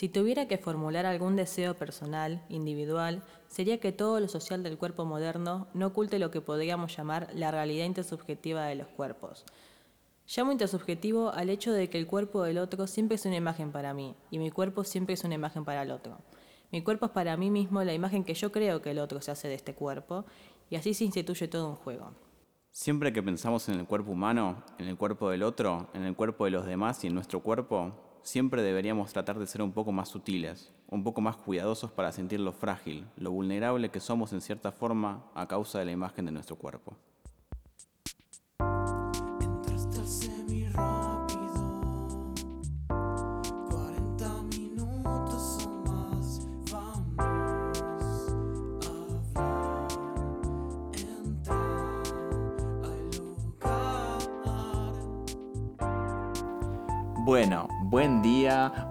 Si tuviera que formular algún deseo personal, individual, sería que todo lo social del cuerpo moderno no oculte lo que podríamos llamar la realidad intersubjetiva de los cuerpos. Llamo intersubjetivo al hecho de que el cuerpo del otro siempre es una imagen para mí y mi cuerpo siempre es una imagen para el otro. Mi cuerpo es para mí mismo la imagen que yo creo que el otro se hace de este cuerpo y así se instituye todo un juego. Siempre que pensamos en el cuerpo humano, en el cuerpo del otro, en el cuerpo de los demás y en nuestro cuerpo, siempre deberíamos tratar de ser un poco más sutiles, un poco más cuidadosos para sentir lo frágil, lo vulnerable que somos en cierta forma a causa de la imagen de nuestro cuerpo.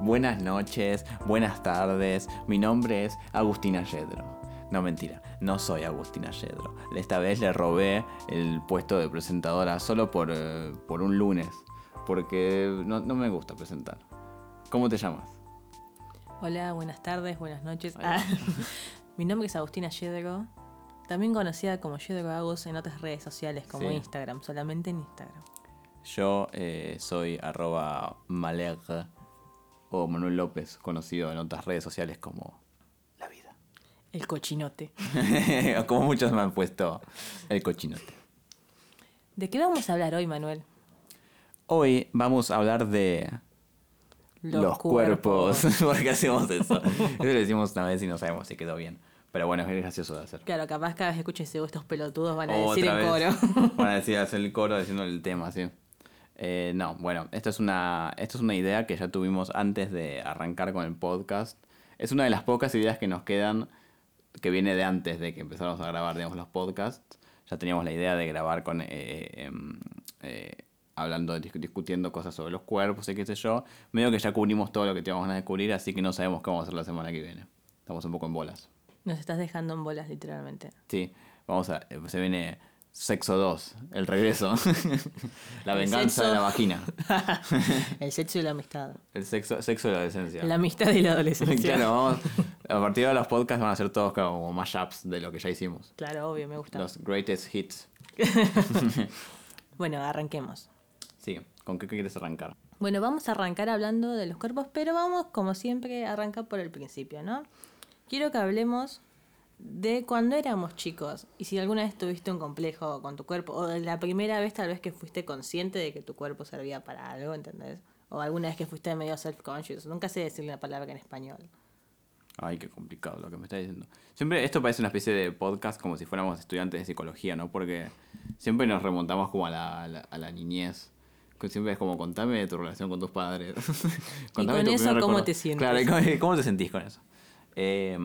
Buenas noches, buenas tardes. Mi nombre es Agustina Yedro. No, mentira, no soy Agustina Yedro. Esta vez le robé el puesto de presentadora solo por, eh, por un lunes, porque no, no me gusta presentar. ¿Cómo te llamas? Hola, buenas tardes, buenas noches. Ah, Mi nombre es Agustina Yedro, también conocida como Yedro Agus en otras redes sociales como Sí. Instagram, solamente en Instagram. Yo eh, soy arroba Maleg o Manuel López, conocido en otras redes sociales como La Vida. El cochinote. como muchos me han puesto el cochinote. ¿De qué vamos a hablar hoy, Manuel? Hoy vamos a hablar de los, cuerpos. ¿Por qué hacemos eso? Eso lo decimos una vez y no sabemos si quedó bien. Pero bueno, es gracioso de hacer. Claro, capaz cada vez que escuches estos pelotudos van a decir Otra vez. coro. Van a decir hacer el coro diciendo el tema, sí. Eh, no, bueno, esto es, una, esto es una idea que ya tuvimos antes de arrancar con el podcast. Es una de las pocas ideas que nos quedan, que viene de antes de que empezáramos a grabar, digamos, los podcasts. Ya teníamos la idea de grabar con... eh, em, eh, hablando, dis- discutiendo cosas sobre los cuerpos y qué sé yo. Medio que ya cubrimos todo lo que teníamos ganas de cubrir, así que no sabemos qué vamos a hacer la semana que viene. Estamos un poco en bolas. Nos estás dejando en bolas, literalmente. Sí, vamos a. eh, Se viene Sexo 2, el regreso. la venganza de la vagina. El sexo y la amistad. El sexo, sexo de la adolescencia. La amistad y la adolescencia. claro, vamos. A partir de los podcasts van a ser todos como mashups de lo que ya hicimos. Claro, obvio, me gusta. Los greatest hits. Bueno, arranquemos. Sí, ¿con qué quieres arrancar? Bueno, vamos a arrancar hablando de los cuerpos, pero vamos, como siempre, a arrancar por el principio, ¿no? Quiero que hablemos de cuando éramos chicos y si alguna vez tuviste un complejo con tu cuerpo o la primera vez tal vez que fuiste consciente de que tu cuerpo servía para algo, ¿entendés? O alguna vez que fuiste medio self-conscious. Nunca sé decirle la palabra en español. Ay, qué complicado lo que me está diciendo. Siempre esto parece una especie de podcast como si fuéramos estudiantes de psicología, ¿no? Porque siempre nos remontamos como a la, a la, a la niñez. Siempre es como contame de tu relación con tus padres. Contame con tu eso, ¿cómo recuerdo. te sientes? Claro, ¿y ¿cómo, cómo te sentís con eso? Eh,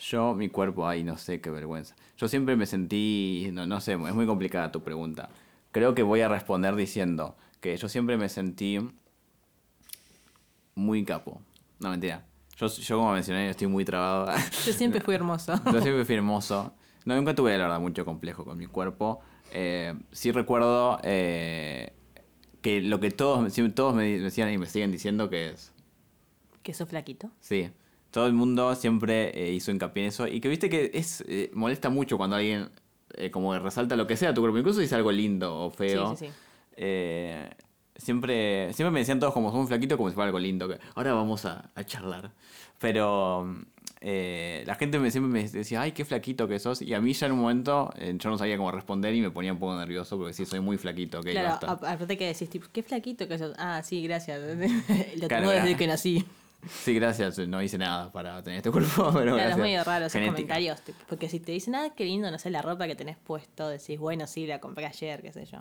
yo, mi cuerpo, ay, no sé, qué vergüenza. Yo siempre me sentí, no, no sé, es muy complicada tu pregunta. Creo que voy a responder diciendo que yo siempre me sentí muy capo. No, mentira. Yo, yo como mencioné, estoy muy trabado. Yo siempre fui hermoso. Yo siempre fui hermoso. No, nunca tuve, la verdad, mucho complejo con mi cuerpo. Eh, sí recuerdo eh, que lo que todos, siempre- todos me decían y me siguen diciendo que es... que sos flaquito. Sí, todo el mundo siempre eh, hizo hincapié en eso. Y que viste que es eh, molesta mucho cuando alguien eh, como resalta lo que sea tu cuerpo. Incluso dice algo lindo o feo. Sí, sí, sí. Eh, siempre, siempre me decían todos como son flaquito como si fuera algo lindo. Que ahora vamos a, a charlar. Pero eh, la gente me, siempre me decía, ay, qué flaquito que sos. Y a mí ya en un momento yo no sabía cómo responder y me ponía un poco nervioso porque sí, soy muy flaquito. ok, claro, aparte que decís, tipo, qué flaquito que sos. Ah, sí, gracias. Lo Claro, tengo desde que nací. Sí, gracias. No hice nada para tener este cuerpo. Pero Claro, es medio raro esos Genética. comentarios. tipo, porque si te dicen, ah, qué lindo, no sé, la ropa que tenés puesto, decís, bueno, sí, la compré ayer, qué sé yo.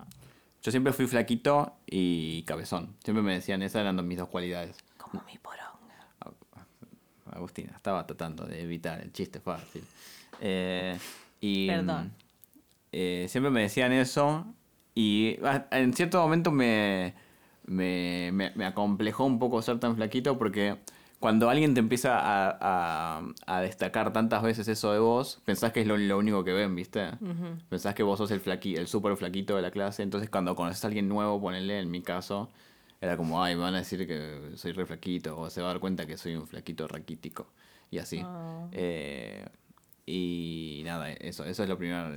Yo siempre fui flaquito y cabezón. Siempre me decían, esas eran mis dos cualidades. Como mi poronga. Agustina, estaba tratando de evitar el chiste fácil. Eh, y, Perdón. eh, siempre me decían eso y ah, en cierto momento me, me, me, me acomplejó un poco ser tan flaquito porque cuando alguien te empieza a, a- a destacar tantas veces eso de vos, pensás que es lo, lo único que ven, ¿viste? Pensás que vos sos el flaqui, el súper flaquito de la clase, entonces cuando conoces a alguien nuevo, ponele, en mi caso, era como, ay, me van a decir que soy re flaquito, o se va a dar cuenta que soy un flaquito raquítico, y así. Ah. Eh, y nada, eso, eso es lo primero.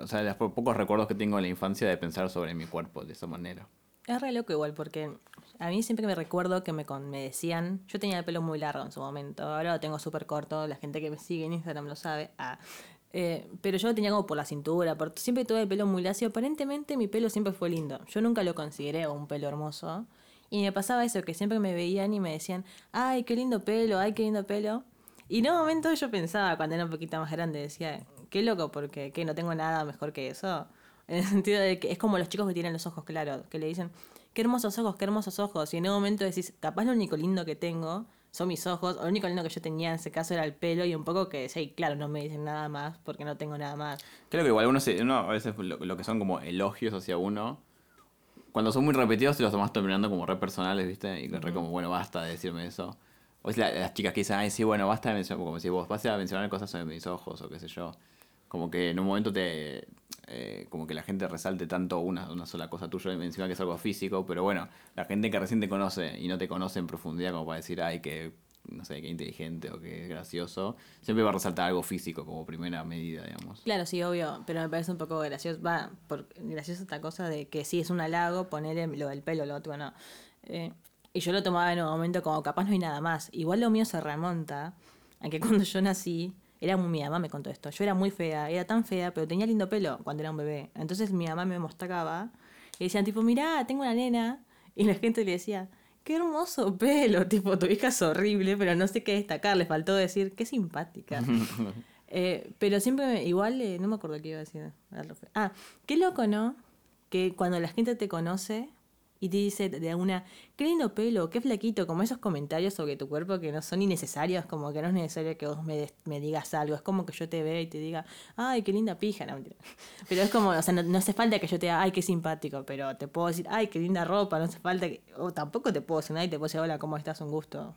O sea, los po- pocos recuerdos que tengo de la infancia de pensar sobre mi cuerpo de esa manera. Es re loco igual, porque a mí siempre me recuerdo que me, me decían, yo tenía el pelo muy largo en su momento, ahora lo tengo súper corto, la gente que me sigue en Instagram lo sabe, ah, eh, pero yo lo tenía como por la cintura, por, siempre tuve el pelo muy lacio, aparentemente mi pelo siempre fue lindo, yo nunca lo consideré un pelo hermoso, y me pasaba eso, que siempre me veían y me decían, ay, qué lindo pelo, ay, qué lindo pelo, y en un momento yo pensaba, cuando era un poquito más grande, decía, qué loco, porque ¿qué? no tengo nada mejor que eso. En el sentido de que es como los chicos que tienen los ojos claros, que le dicen, qué hermosos ojos, qué hermosos ojos. Y en un momento decís, capaz lo único lindo que tengo son mis ojos, o lo único lindo que yo tenía en ese caso era el pelo, y un poco que, sí, claro, no me dicen nada más porque no tengo nada más. Creo que igual uno, se, uno a veces lo, lo que son como elogios hacia uno, cuando son muy repetidos te los tomas terminando como re personales, ¿viste? Y re como, bueno, basta de decirme eso. O es la- las chicas que dicen, ay, sí, bueno, basta de mencionar, como si vos vas a mencionar cosas sobre mis ojos o qué sé yo. Como que en un momento te. eh, como que la gente resalte tanto una, una sola cosa tuya encima que es algo físico, pero bueno, la gente que recién te conoce y no te conoce en profundidad, como para decir, ay, que. No sé, qué inteligente o qué gracioso, siempre va a resaltar algo físico como primera medida, digamos. Claro, sí, obvio, pero me parece un poco gracioso, va, por, gracioso esta cosa de que sí es un halago ponerle lo del pelo, lo otro no. Eh, y yo lo tomaba en un momento como capaz no hay nada más. Igual lo mío se remonta a que cuando yo nací, era muy, mi mamá me contó esto, yo era muy fea, era tan fea, pero tenía lindo pelo cuando era un bebé. Entonces mi mamá me mostraba y decían tipo, mirá, tengo una nena. Y la gente le decía, qué hermoso pelo, tipo, tu hija es horrible, pero no sé qué destacar, le faltó decir, qué simpática. Eh, pero siempre, me- igual, eh, no me acuerdo qué iba a decir. Ah, qué loco, ¿no? Que cuando la gente te conoce y te dice de una, qué lindo pelo, qué flaquito, como esos comentarios sobre tu cuerpo que no son innecesarios, como que no es necesario que vos me, digas algo, es como que yo te vea y te diga, ay, qué linda pija, no. Pero es como, o sea, no, no hace falta que yo te diga, ay, qué simpático, pero te puedo decir, ay, qué linda ropa, no hace falta que, o tampoco te puedo decir nada y te puedo decir, hola, ¿cómo estás? Un gusto.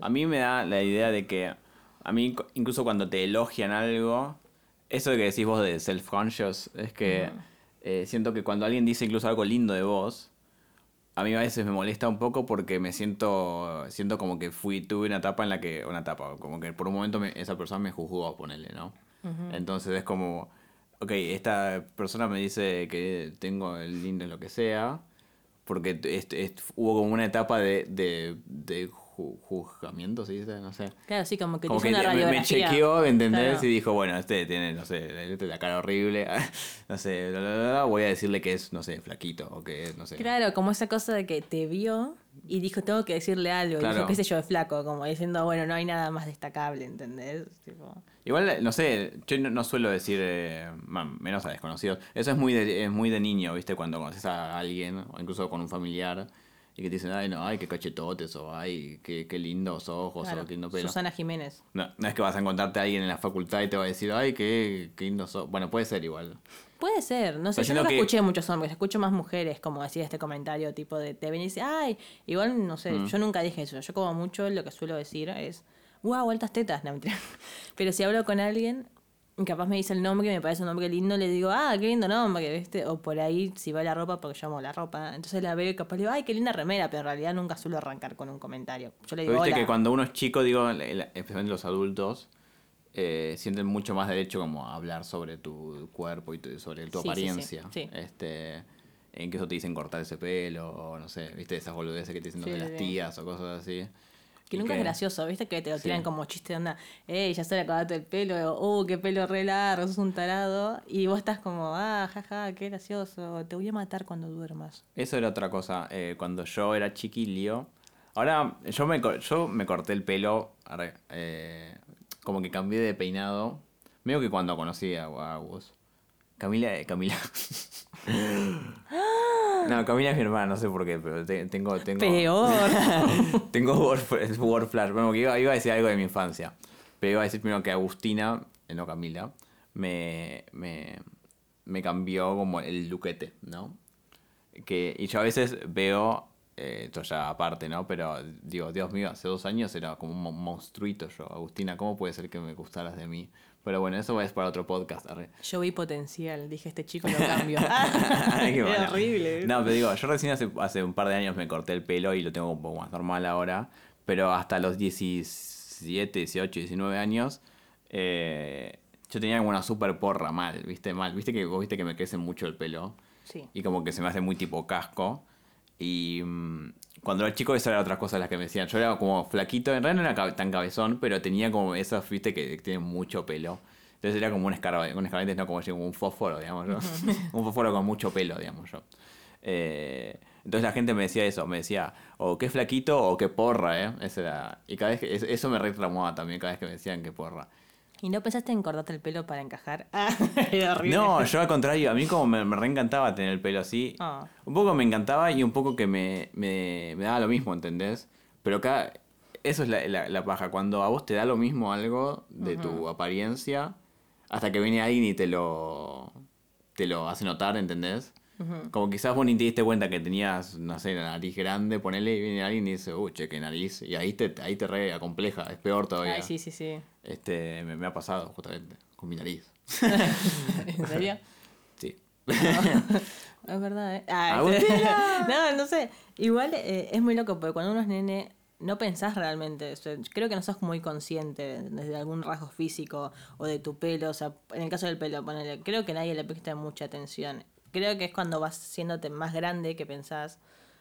A mí me da la idea de que, a mí incluso cuando te elogian algo, eso de que decís vos de self-conscious, es que eh, siento que cuando alguien dice incluso algo lindo de vos, a mí a veces me molesta un poco porque me siento, siento como que fui, tuve una etapa en la que, una etapa, como que por un momento me- esa persona me juzgó, ponerle, ¿no? Entonces es como, ok, esta persona me dice que tengo el lindo en lo que sea, porque est- hubo como una etapa de, de, de ju- juzgamiento, ¿se dice? No sé. Claro, sí, como que Como que una me- me, radiografía. chequeó, ¿me entendés? Claro. Y dijo, bueno, este tiene, no sé, este la cara horrible, no sé, bla, bla, bla, bla, voy a decirle que es, no sé, flaquito, o que es, no sé. Claro, como esa cosa de que te vio y dijo, tengo que decirle algo. Y Claro. dijo, qué sé yo, es flaco, como diciendo, bueno, no hay nada más destacable, ¿entendés? Tipo, Igual, no sé, yo no, no suelo decir, eh, menos a desconocidos, eso es muy de, es muy de niño, ¿viste? Cuando conoces a alguien, o incluso con un familiar, y que te dicen, ay, no, ay, qué cachetotes, o ay, qué, qué lindos ojos, claro, o qué lindo pelo. Susana Jiménez. No, no es que vas a encontrarte a alguien en la facultad y te va a decir, ay, qué, qué lindos ojos. Bueno, puede ser igual. Puede ser, no sé, yo no que- escuché muchos hombres, escucho más mujeres, como decía este comentario, tipo de, te ven y dice, ay, igual, no sé, Mm. yo nunca dije eso, yo como mucho lo que suelo decir es, wow, altas tetas, no, mentira. Pero si hablo con alguien, capaz me dice el nombre me parece un nombre lindo, le digo, ah, qué lindo nombre, ¿viste? O por ahí, si va la ropa, porque yo amo la ropa, entonces la veo y capaz le digo, ay, qué linda remera, pero en realidad nunca suelo arrancar con un comentario. Yo le Pero digo, viste hola. que cuando uno es chico, digo, especialmente los adultos, eh, sienten mucho más derecho como a hablar sobre tu cuerpo y tu- sobre tu Sí, sí, sí, apariencia. sí. Este, en que eso te dicen cortar ese pelo, o no sé, viste esas boludeces que te dicen Sí, de las tías o cosas así. Que nunca es gracioso, ¿viste? Que te lo tiran Sí. como chiste de onda, ey, ya se le acabaste el pelo, uh, qué pelo re largo, sos un tarado. Y vos estás como, ah, jaja, qué gracioso, te voy a matar cuando duermas. Eso era otra cosa. eh, cuando yo era chiquilio. Ahora, yo me, yo me corté el pelo. eh, como que cambié de peinado. Medio que cuando conocí a, a vos. Camila. eh, Camila. no, Camila es mi hermana, no sé por qué, pero te- tengo. tengo Peor. tengo word, word flash. Bueno, que iba, iba a decir algo de mi infancia. Pero iba a decir primero que Agustina, eh, no Camila, me, me, me cambió como el luquete, ¿no? Que, y yo a veces veo eh, esto ya aparte, ¿no? Pero digo, Dios mío, hace dos años era como un mo- monstruito yo. Agustina, ¿cómo puede ser que me gustaras de mí? Pero bueno, eso es para otro podcast. arre. Yo vi potencial, dije, este chico lo cambio. Qué bueno. horrible. No, pero digo, yo recién hace, hace un par de años me corté el pelo y lo tengo un poco más normal ahora. Pero hasta los 17, 18, 19 años, eh, yo tenía como una super porra mal, ¿viste? Mal. ¿Viste que vos viste que me crece mucho el pelo? Sí. Y como que se me hace muy tipo casco. Y mm, cuando era chico, esas eran otras cosas las que me decían. Yo era como flaquito, en realidad no era tan cabezón, pero tenía como esas, viste, que tienen mucho pelo. Entonces era como un escarabajo, un escarabajo, no como, un fósforo, digamos yo. un fósforo con mucho pelo, digamos yo. Eh, entonces la gente me decía eso, me decía, o qué flaquito o qué porra, ¿eh? Eso era, y cada vez que, eso- eso me retraumaba también, cada vez que me decían qué porra. ¿Y no pensaste en cortarte el pelo para encajar? Ah, era horrible. No, yo al contrario, a mí como me, me reencantaba tener el pelo así. Ah. Un poco me encantaba y un poco que me, me, me daba lo mismo, ¿entendés? Pero cada, eso es la, la, la paja, cuando a vos te da lo mismo algo de tu apariencia, hasta que viene alguien y te lo, te lo hace notar, ¿entendés? Como quizás vos ni te diste cuenta que tenías, no sé, la nariz grande, ponele y viene alguien y dice, uy, che, qué nariz. Y ahí te, ahí te re acompleja, es peor todavía. Ay, sí, sí, sí. Este, me, me ha pasado justamente con mi nariz. ¿En serio? Sí. Es verdad, ¿eh? Ah, ¡Agustina! no, no sé. Igual eh, es muy loco porque cuando uno es nene no pensás realmente. o sea, creo que no sos muy consciente desde algún rasgo físico o de tu pelo. O sea, en el caso del pelo, ponele, creo que nadie le presta mucha atención. Creo que es cuando vas siéndote más grande que pensás.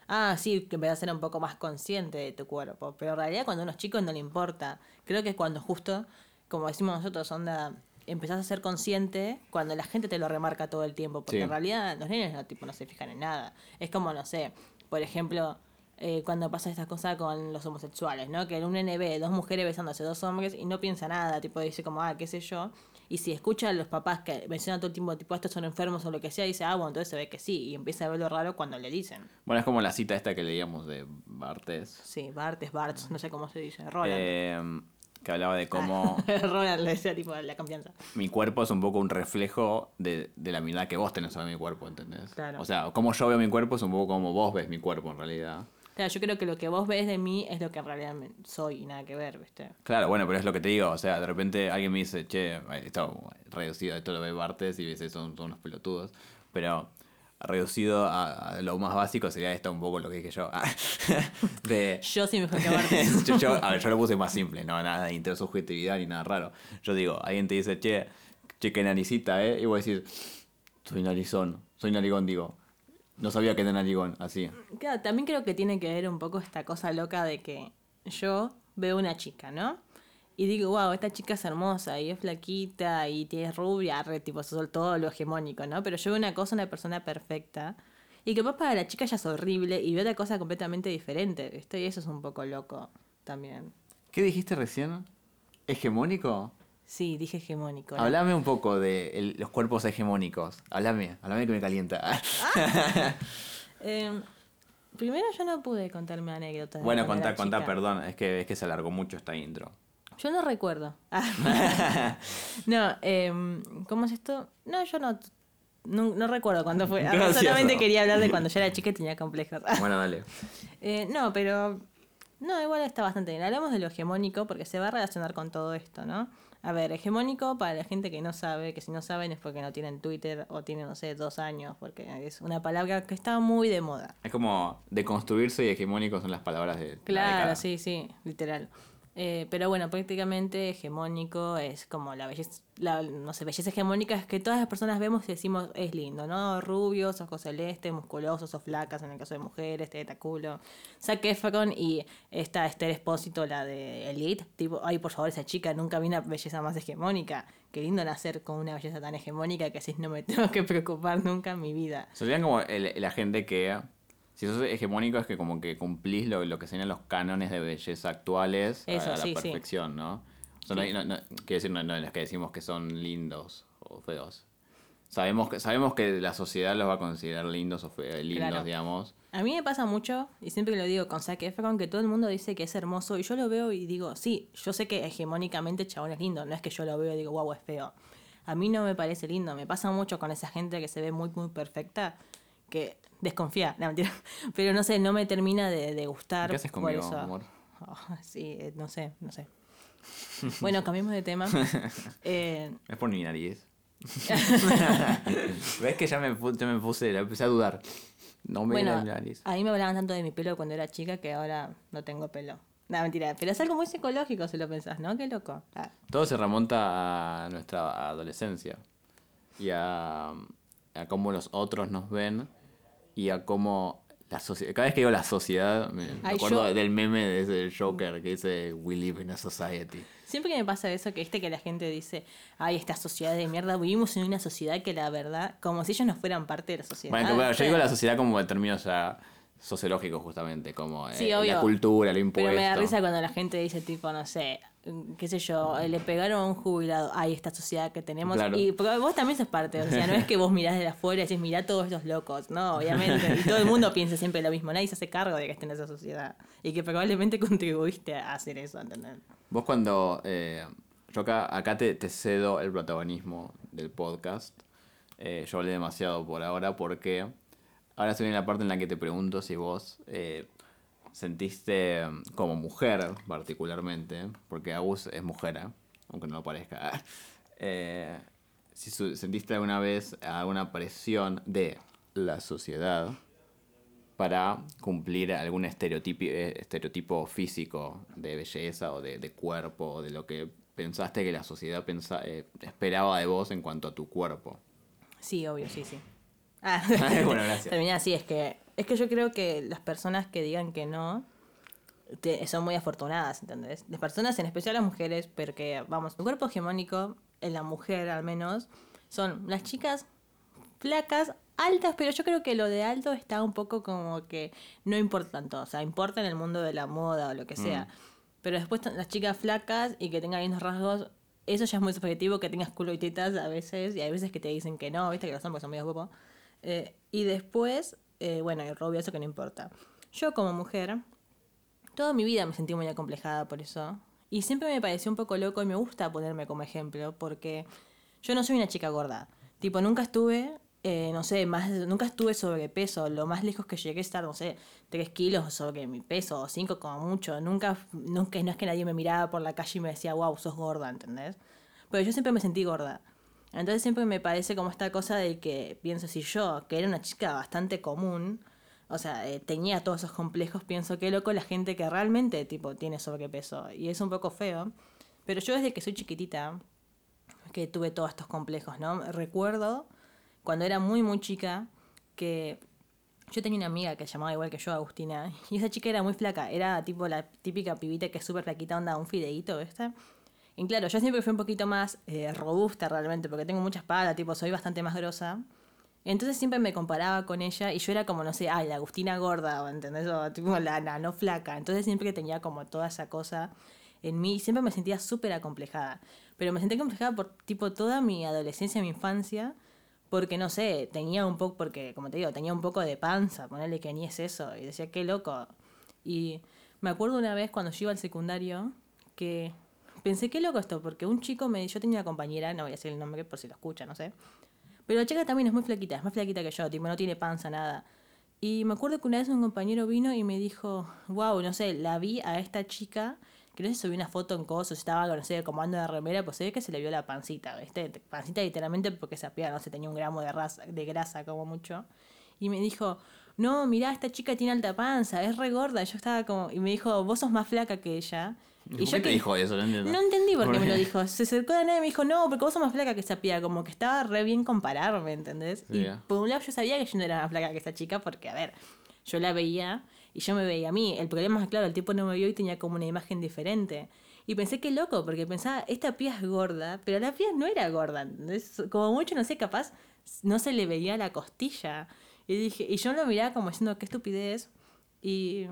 Ah, sí, que empezás a ser un poco más consciente de tu cuerpo. Pero en realidad cuando uno es chico no le importa. Creo que es cuando justo, como decimos nosotros, onda, empezás a ser consciente cuando la gente te lo remarca todo el tiempo. Porque Sí. en realidad los nenes no, tipo, no se fijan en nada. Es como, no sé, por ejemplo, eh, cuando pasa esta cosa con los homosexuales, ¿no? Que en un ve dos mujeres besándose, dos hombres, y no piensa nada, tipo, dice como, ah, qué sé yo. Y si escucha a los papás que mencionan todo el tiempo, tipo, estos son enfermos o lo que sea, dice, ah, bueno, entonces se ve que sí. Y empieza a ver lo raro cuando le dicen. Bueno, es como la cita esta que leíamos de Bartes. Sí, Bart es Bart, no sé cómo se dice, Roland. eh, que hablaba de cómo Roland le decía, tipo, la confianza. mi cuerpo es un poco un reflejo de, de la mirada que vos tenés sobre mi cuerpo, ¿entendés? Claro. O sea, como yo veo mi cuerpo es un poco como vos ves mi cuerpo en realidad. Claro, yo creo que lo que vos ves de mí es lo que en realidad me- soy y nada que ver, ¿viste? Claro, bueno, pero es lo que te digo, o sea, de repente alguien me dice, che, está reducido, esto lo ve Bartes y dice, son, son unos pelotudos, pero reducido a, a lo más básico sería esto un poco lo que dije yo. de, Yo mejor que Bart. yo, yo- a ver, yo lo puse más simple, no nada de intersubjetividad ni nada raro. Yo digo, alguien te dice, che, che, qué naricita, ¿eh? Y vos decís, soy narizón, soy narigón, digo. No sabía que era narigón, así. Claro, también creo que tiene que ver un poco esta cosa loca de que yo veo una chica, ¿no? Y digo, wow, esta chica es hermosa y es flaquita y tiene rubia, re, tipo, eso es todo lo hegemónico, ¿no? Pero yo veo una cosa, una persona perfecta. Y que para la chica ya es horrible y veo otra cosa completamente diferente, ¿viste? Y eso es un poco loco también. ¿Qué dijiste recién? ¿Hegemónico? Sí, dije hegemónico. ¿no? Hablame un poco de el- los cuerpos hegemónicos. Hablame, hablame que me calienta. Eh, primero yo no pude contarme anécdotas. bueno, contá, contá, perdón, es que, es que se alargó mucho esta intro. Yo no recuerdo. Ah. no, em, ¿cómo es esto? No, yo no, no, no recuerdo cuándo fue. Ah, Gracias. Solamente quería hablar de cuando yo era chica y tenía complejos. Bueno, dale. Eh, no, pero... No, igual está bastante bien. Hablamos de lo hegemónico porque se va a relacionar con todo esto, ¿no? A ver, hegemónico para la gente que no sabe, que si no saben es porque no tienen Twitter o tienen, no sé, dos años, porque es una palabra que está muy de moda. Es como deconstruirse y hegemónico son las palabras de. la Claro, sí, sí, literal. Eh, pero bueno, prácticamente hegemónico es como la belleza, la, no sé, belleza hegemónica es que todas las personas vemos y decimos es lindo, ¿no? Rubios, ojos celestes, musculosos o flacas en el caso de mujeres, teta, culo. Zac Efron y esta Esther Espósito, la de Elite, tipo, ay, por favor, esa chica nunca vi una belleza más hegemónica. Qué lindo nacer con una belleza tan hegemónica que así no me tengo que preocupar nunca en mi vida. Serían como el- la gente que. Si sos hegemónico es que como que cumplís lo, lo que serían los cánones de belleza actuales a- Eso, a, la sí, sí. perfección, ¿no? O sea, no hay- no- no- quiere decir, no, no los que decimos que son lindos o feos. Sabemos que, sabemos que la sociedad los va a considerar lindos o fe- lindos, Claro. digamos. A mí me pasa mucho, y siempre que lo digo con Zac Efron, que todo el mundo dice que es hermoso, y yo lo veo y digo, sí, yo sé que hegemónicamente el chabón es lindo, no es que yo lo veo y digo, wow, es feo. A mí no me parece lindo, me pasa mucho con esa gente que se ve muy, muy perfecta, que desconfía, no, mentira. Pero no sé, no me termina de, de gustar. ¿Qué haces por conmigo, eso. amor? Oh, sí, eh, no sé, no sé. Bueno, cambiemos de tema. Eh, Es por mi nariz. ¿Ves que ya me, ya me puse, la empecé a dudar? No me bueno, mi nariz. a mí me hablaban tanto de mi pelo cuando era chica que ahora no tengo pelo. No, mentira, pero es algo muy psicológico si lo pensás, ¿no? Qué loco. Ah, Todo se remonta a nuestra adolescencia y a, a cómo los otros nos ven y a cómo la sociedad. Cada vez que digo la sociedad, me, Ay, acuerdo yo- del meme de ese Joker que dice We live in a society. Siempre que me pasa eso, que viste que la gente dice, ay, esta sociedad de mierda, vivimos en una sociedad que la verdad, como si ellos no fueran parte de la sociedad. Bueno, bueno, yo digo la sociedad como en términos ya sociológicos, justamente, como eh, la cultura, el impuesto. Pero me da risa cuando la gente dice, tipo, no sé, qué sé yo, eh, le pegaron a un jubilado, ay, esta sociedad que tenemos. Claro. Y porque vos también sos parte, o sea, no es que vos mirás de afuera y decís, mirá todos estos locos, no, obviamente. Y todo el mundo piensa siempre lo mismo, nadie se hace cargo de que esté en esa sociedad. Y que probablemente contribuiste a hacer eso, ¿entendés? Vos cuando... eh, yo acá, acá te, te cedo el protagonismo del podcast. Eh, yo hablé demasiado por ahora porque ahora estoy en la parte en la que te pregunto si vos eh, sentiste eh, como mujer particularmente, porque Agus es mujer, ¿eh? aunque no lo parezca, eh, si sentiste alguna vez alguna presión de la sociedad para cumplir algún estereotipo, estereotipo físico de belleza o de, de cuerpo o de lo que pensaste que la sociedad pensa- eh, esperaba de vos en cuanto a tu cuerpo. Sí, obvio, sí, sí. Ah, Bueno, gracias. Terminé así, es que, es que yo creo que las personas que digan que no te- son muy afortunadas, ¿entendés? Las personas, en especial las mujeres, porque, vamos, el cuerpo hegemónico, en la mujer al menos, son las chicas flacas, altas, pero yo creo que lo de alto está un poco como que no importa tanto, o sea, importa en el mundo de la moda o lo que sea. Pero después las chicas flacas y que tengan lindos rasgos, eso ya es muy subjetivo, que tengas culo y tetas a veces, y hay veces que te dicen que no, viste que los hombres son medio guapos. Eh, y después, eh, bueno, y rubio, eso que no importa. Yo como mujer, toda mi vida me sentí muy acomplejada por eso. Y siempre me pareció un poco loco y me gusta ponerme como ejemplo porque yo no soy una chica gorda. Tipo, nunca estuve, eh, no sé, más, nunca estuve sobrepeso. Lo más lejos que llegué a estar, no sé, 3 kilos sobre mi peso o 5 como mucho. Nunca, nunca, no es que nadie me miraba por la calle y me decía, wow, sos gorda, ¿entendés? Pero yo siempre me sentí gorda. Entonces siempre me parece como esta cosa de que pienso si yo, que era una chica bastante común, o sea, eh, tenía todos esos complejos, pienso que loco la gente que realmente tipo tiene sobrepeso y es un poco feo. Pero yo desde que soy chiquitita que tuve todos estos complejos, ¿no? Recuerdo cuando era muy muy chica que yo tenía una amiga que se llamaba igual que yo, Agustina, y esa chica era muy flaca, era tipo la típica pibita que es súper flaquita, onda un fideíto, ¿viste? Y claro, yo siempre fui un poquito más eh, robusta realmente, porque tengo mucha espalda, tipo, soy bastante más grosa. Entonces siempre me comparaba con ella y yo era como, no sé, ay, la Agustina gorda, ¿entendés? O tipo la no flaca. Entonces siempre tenía como toda esa cosa en mí siempre me sentía súper acomplejada. Pero me sentí acomplejada por tipo toda mi adolescencia, mi infancia, porque no sé, tenía un poco, porque como te digo, tenía un poco de panza, ponerle que ni es eso. Y decía, qué loco. Y me acuerdo una vez cuando yo iba al secundario que pensé, qué loco esto, porque un chico me. Yo tenía una compañera, no voy a decir el nombre por si lo escucha, no sé. Pero la chica también es muy flaquita, es más flaquita que yo, tipo, no tiene panza, nada. Y me acuerdo que una vez un compañero vino y me dijo, wow, no sé, la vi a esta chica, que no sé subió una foto en cosas, estaba, no sé, como ando de remera, pues se ve que se le vio la pancita, ¿viste? Pancita literalmente porque se no sé, tenía un gramo de, raza, de grasa como mucho. Y me dijo, no, mirá, esta chica tiene alta panza, es re gorda. Yo estaba como, y me dijo, vos sos más flaca que ella. ¿Por Y qué te dijo eso? No entiendo. no entendí por qué me lo dijo. Se acercó de nada y me dijo, no, porque vos sos más flaca que esa piba. Como que estaba re bien compararme, ¿entendés? Sí, y por un lado yo sabía que yo no era más flaca que esta chica porque, a ver, yo la veía y yo me veía a mí. El problema es, claro, el tipo no me vio y tenía como una imagen diferente. Y pensé que loco, porque pensaba, esta piba es gorda, pero la piba no era gorda. ¿entendés? Como mucho, no sé, capaz no se le veía la costilla. Y dije, y yo lo miraba como diciendo, qué estupidez. Y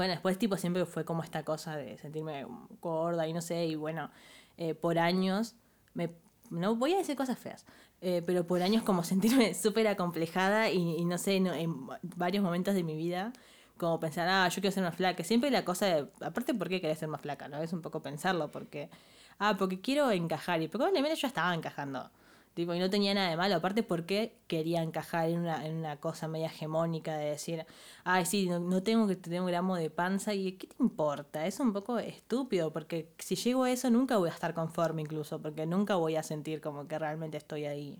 bueno, después tipo siempre fue como esta cosa de sentirme gorda y no sé, y bueno, eh, por años, me, no voy a decir cosas feas, eh, pero por años como sentirme súper acomplejada y, y no sé, no- en varios momentos de mi vida, como pensar, ah, yo quiero ser más flaca. Siempre la cosa de, aparte, ¿por qué querés ser más flaca? ¿No? Es un poco pensarlo, porque, ah, porque quiero encajar, y probablemente yo estaba encajando. Tipo, y no tenía nada de malo. Aparte, ¿por qué quería encajar en una, en una cosa media hegemónica de decir, ay, sí, no, no tengo que tener un gramo de panza? ¿Y qué te importa? Es un poco estúpido, porque si llego a eso nunca voy a estar conforme incluso, porque nunca voy a sentir como que realmente estoy ahí.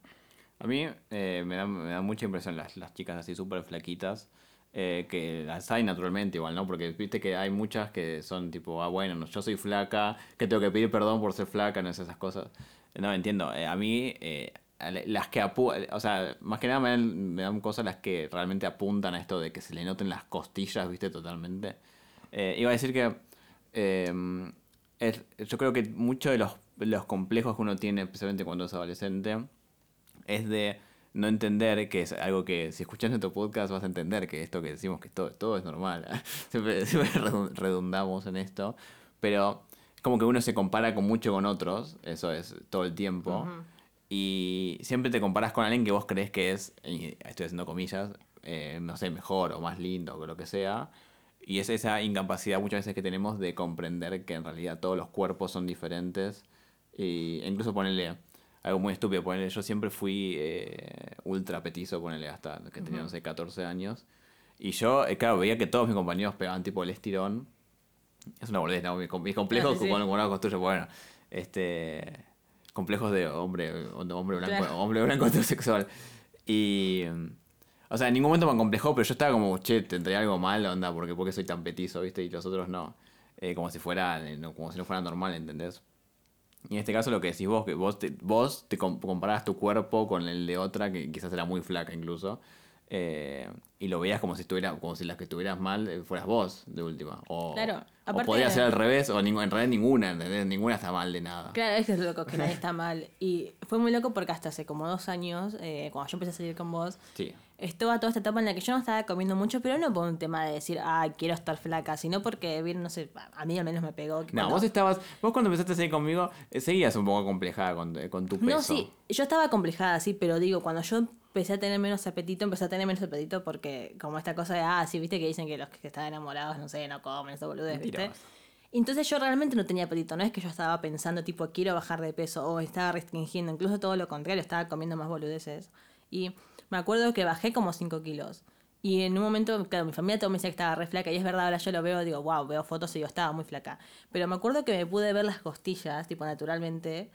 A mí eh, me, da, me da mucha impresión las, las chicas así súper flaquitas, eh, que las hay naturalmente igual, ¿no? Porque viste que hay muchas que son tipo, ah, bueno, no, yo soy flaca, que tengo que pedir perdón por ser flaca, no sé, esas cosas. No, entiendo. Eh, a mí, eh, las que o sea, más que nada me dan, cosas las que realmente apuntan a esto de que se le noten las costillas, viste, totalmente. Eh, iba a decir que es- yo creo que muchos de los, los complejos que uno tiene, especialmente cuando es adolescente, es de no entender que es algo que si escuchas nuestro podcast vas a entender que esto que decimos que todo, todo es normal. siempre, siempre redun- redundamos en esto. Pero como que uno se compara con mucho con otros, eso es todo el tiempo. Y siempre te comparas con alguien que vos crees que es, estoy haciendo comillas, eh, no sé, mejor o más lindo o lo que sea. Y es esa incapacidad muchas veces que tenemos de comprender que en realidad todos los cuerpos son diferentes. Y incluso ponerle algo muy estúpido, ponerle, yo siempre fui eh, ultra petizo, ponerle hasta que tenía, no sé, 14 años. Y yo, eh, claro, veía que todos mis compañeros pegaban tipo el estirón. Es una boludez, ¿no? Mis, com- mis complejos, Ah, sí, sí. cuando uno construye, bueno, este. Complejos de hombre, hombre blanco, Claro. hombre blanco heterosexual. Y. mm, O sea, en ningún momento me acomplejó, pero yo estaba como, che, tendría algo mal, onda, porque porque soy tan petizo, ¿viste? Y los otros no. Eh, como si fuera, eh, no, como si no fuera normal, ¿entendés? Y en este caso lo que decís vos, que vos te, vos te com- comparabas tu cuerpo con el de otra, que quizás era muy flaca incluso, eh, y lo veías como si estuviera, como si las que estuvieras mal eh, fueras vos, de última. O, Claro, o aparte- podría ser al revés, o ningú- en realidad ninguna, ¿entendés? Ninguna está mal de nada. Claro, es que es loco, que nadie está mal. Y fue muy loco porque hasta hace como dos años, eh, cuando yo empecé a salir con vos, Sí. estaba toda esta etapa en la que yo no estaba comiendo mucho, pero no por un tema de decir, ay, quiero estar flaca, sino porque, bien, no sé, a mí al menos me pegó. No, cuando- vos estabas, vos cuando empezaste a salir conmigo, eh, seguías un poco complejada con, con tu peso. No, sí, yo estaba complejada, sí, pero digo, cuando yo empecé a tener menos apetito, empecé a tener menos apetito porque como esta cosa de, ah, sí, viste que dicen que los que están enamorados, no sé, no comen, eso boludez, ¿viste? Mentiroso. Entonces yo realmente no tenía apetito, no es que yo estaba pensando tipo quiero bajar de peso o estaba restringiendo, incluso todo lo contrario, estaba comiendo más boludeces. Y me acuerdo que bajé como 5 kilos. Y en un momento, claro, mi familia todo me decía que estaba re flaca y es verdad, ahora yo lo veo, digo, wow, veo fotos y digo, estaba muy flaca. Pero me acuerdo que me pude ver las costillas, tipo naturalmente,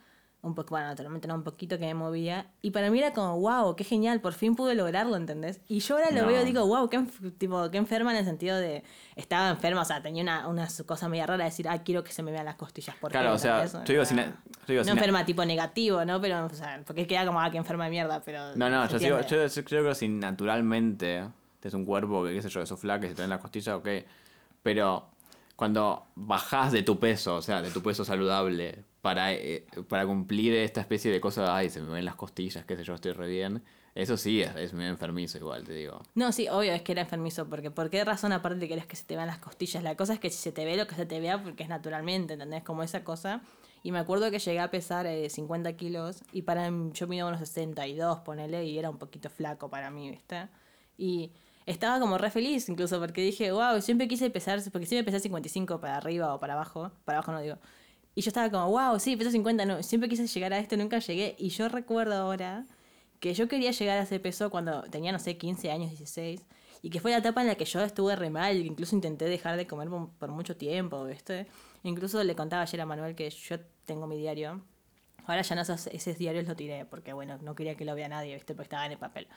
un poco, bueno, naturalmente no, un poquito que me movía. Y para mí era como, wow, qué genial, por fin pude lograrlo, ¿entendés? Y yo ahora lo No. veo y digo, wow, qué, tipo, qué enferma en el sentido de, estaba enferma, o sea, tenía una, una cosa media rara de decir, ah, quiero que se me vean las costillas. ¿por qué? Claro, o sea, yo digo sin- yo digo no sin- enferma tipo negativo, ¿no? Pero, o sea, porque queda como, ah, que enferma de mierda, pero... No, no, yo, sigo, entiende. yo, yo creo que si naturalmente es un cuerpo que, qué sé yo, que sos flaca, que se te ven las costillas, ok. Pero cuando bajás de tu peso, o sea, de tu peso saludable, para, eh, para cumplir esta especie de cosas, ay, se me ven las costillas, qué sé yo, estoy re bien. Eso sí es, es enfermizo igual, te digo. No, sí, obvio, es que era enfermizo, porque ¿por qué razón aparte de querés que se te vean las costillas? La cosa es que si se te ve lo que se te vea, porque es naturalmente, ¿entendés? Como esa cosa. Y me acuerdo que llegué a pesar eh, 50 kilos, y para yo mido unos 62, ponele, y era un poquito flaco para mí, ¿viste? Y estaba como re feliz incluso, porque dije, wow, siempre quise pesar, porque siempre pesé 55 para arriba o para abajo, para abajo no digo. Y yo estaba como, wow, sí, peso 50, no, siempre quise llegar a esto, nunca llegué. Y yo recuerdo ahora que yo quería llegar a ese peso cuando tenía, no sé, 15 años, 16, y que fue la etapa en la que yo estuve re mal, incluso intenté dejar de comer por mucho tiempo, ¿viste? Incluso le contaba ayer a Manuel que yo tengo mi diario. Ahora ya no esos, esos diarios lo tiré, porque bueno, no quería que lo vea nadie, ¿viste? Porque estaba en el papel.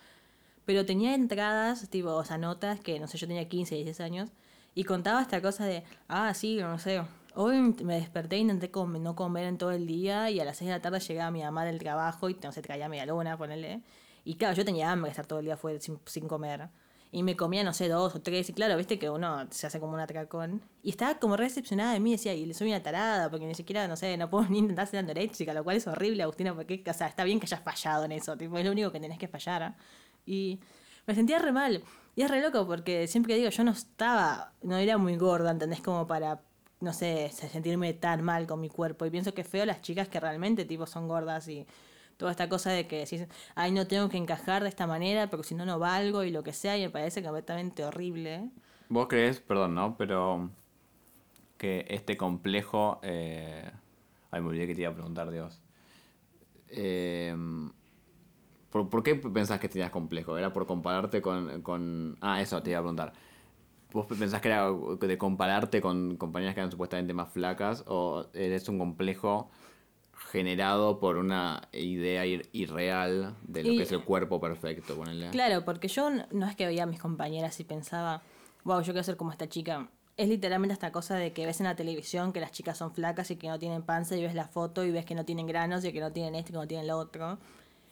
Pero tenía entradas, tipo, o sea, notas que, no sé, yo tenía 15, 16 años, y contaba esta cosa de, ah, sí, no sé, hoy me desperté e intenté no comer en todo el día, y a las 6 de la tarde llegaba mi mamá del trabajo, y no sé, caía media luna, ponele. Y claro, yo tenía hambre de estar todo el día fuera sin, comer. Y me comía, no sé, dos o tres, y claro, viste que uno se hace como un atracón. Y estaba como re decepcionada de mí, decía, y soy una tarada, porque ni siquiera, no sé, no puedo ni intentar ser anoréxica, lo cual es horrible, Agustina, porque, está bien que hayas fallado en eso, tipo, es lo único que tenés que fallar. Y me sentía re mal. Y es re loco porque siempre que digo, yo no estaba, no era muy gorda, ¿entendés? Como para, no sé, sentirme tan mal con mi cuerpo. Y pienso que es feo las chicas que realmente, tipo, son gordas y toda esta cosa de que decís, ay, no tengo que encajar de esta manera porque si no, no valgo y lo que sea. Y me parece completamente horrible. ¿Vos crees, perdón, no? Pero que este complejo... Eh... Ay, me olvidé que te iba a preguntar, Dios. Eh, ¿Por, por qué pensás que tenías complejo? ¿Era por compararte con, con... Ah, eso te iba a preguntar. ¿Vos pensás que era de compararte con compañeras que eran supuestamente más flacas? ¿O es un complejo generado por una idea ir- irreal de lo Y- que es el cuerpo perfecto? Ponele? Claro, porque yo no es que veía a mis compañeras y pensaba, wow, yo quiero ser como esta chica. Es literalmente esta cosa de que ves en la televisión que las chicas son flacas y que no tienen panza y ves la foto y ves que no tienen granos y que no tienen esto y que no tienen lo otro.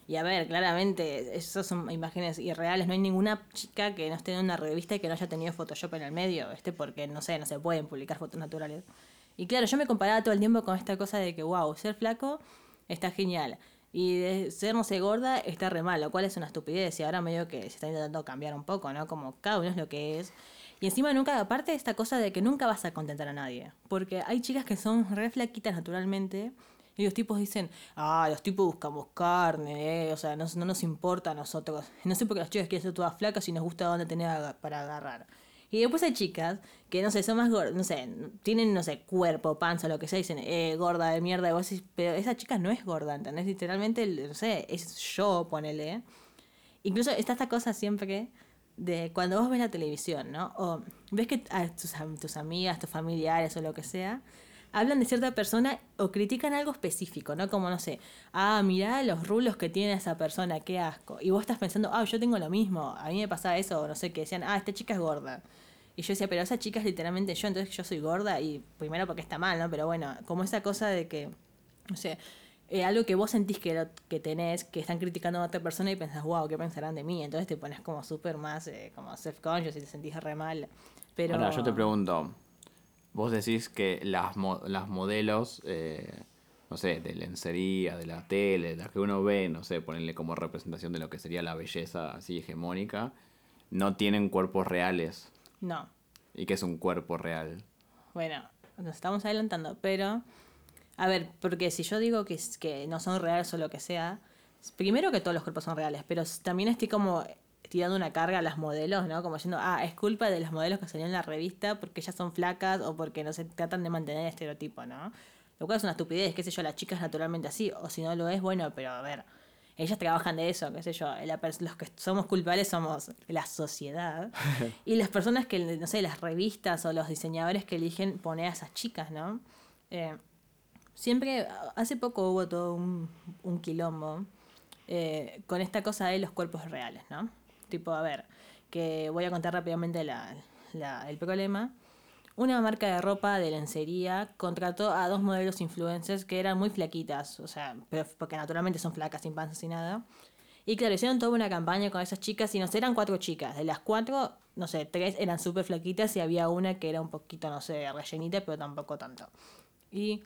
Y a ver, claramente, esas son imágenes irreales. No hay ninguna chica que no esté en una revista y que no haya tenido Photoshop en el medio, este porque no sé, no se pueden publicar fotos naturales. Y claro, yo me comparaba todo el tiempo con esta cosa de que, wow, ser flaco está genial. Y de ser, no sé, gorda está re mal, lo cual es una estupidez. Y ahora medio que se está intentando cambiar un poco, ¿no? Como cada uno es lo que es. Y encima nunca, aparte esta cosa de que nunca vas a contentar a nadie. Porque hay chicas que son re flaquitas naturalmente. Y los tipos dicen, ah, los tipos buscamos carne, eh, o sea, no, no nos importa a nosotros. No sé por qué las chicas quieren ser todas flacas y nos gusta dónde tener para agarrar. Y después hay chicas que, no sé, son más gordas, no sé, tienen, no sé, cuerpo, panza, lo que sea, dicen, eh, gorda de mierda, y vos decís, pero esa chica no es gorda, ¿entendés? Literalmente, no sé, es yo, ponele. Incluso está esta cosa siempre de cuando vos ves la televisión, ¿no? O ves que a tus, tus amigas, tus familiares o lo que sea, hablan de cierta persona o critican algo específico, ¿no? Como, no sé, ah, mirá los rulos que tiene esa persona, qué asco. Y vos estás pensando, ah, yo tengo lo mismo, a mí me pasa eso, o no sé, que decían, ah, esta chica es gorda. Y yo decía, pero esa chica es literalmente yo, entonces yo soy gorda, y primero porque está mal, ¿no? Pero bueno, como esa cosa de que, no sé, eh, algo que vos sentís que, lo- que tenés, que están criticando a otra persona y pensás, wow, ¿qué pensarán de mí? Entonces te pones como súper más, eh, como self-conscious y te sentís re mal. Pero... Ahora, yo te pregunto, vos decís que las, mo- las modelos, eh, no sé, de lencería, de la tele, de las que uno ve, no sé, ponerle como representación de lo que sería la belleza así hegemónica, no tienen cuerpos reales. No, ¿Y qué es un cuerpo real? bueno, nos estamos adelantando, pero... A ver, porque si yo digo que, que no son reales o lo que sea, primero que todos los cuerpos son reales, pero también estoy como tirando una carga a las modelos, ¿no? Como diciendo, ah, es culpa de las modelos que salieron en la revista porque ellas son flacas o porque no se tratan de mantener el estereotipo, ¿no? Lo cual es una estupidez, qué sé yo, las chicas naturalmente así, o si no lo es, bueno, pero a ver, ellas trabajan de eso, qué sé yo, los que somos culpables somos la sociedad y las personas que, no sé, las revistas o los diseñadores que eligen poner a esas chicas, ¿no? Eh, siempre, hace poco hubo todo un, un quilombo eh, con esta cosa de los cuerpos reales, ¿no? Tipo, a ver, que voy a contar rápidamente la, la- el problema. Una marca de ropa de lencería contrató a dos modelos influencers que eran muy flaquitas, o sea, pero porque naturalmente son flacas, sin panza, sin nada. Y claro, hicieron toda una campaña con esas chicas y no sé, eran cuatro chicas. De las cuatro, no sé, tres eran súper flaquitas y había una que era un poquito, no sé, rellenita, pero tampoco tanto. Y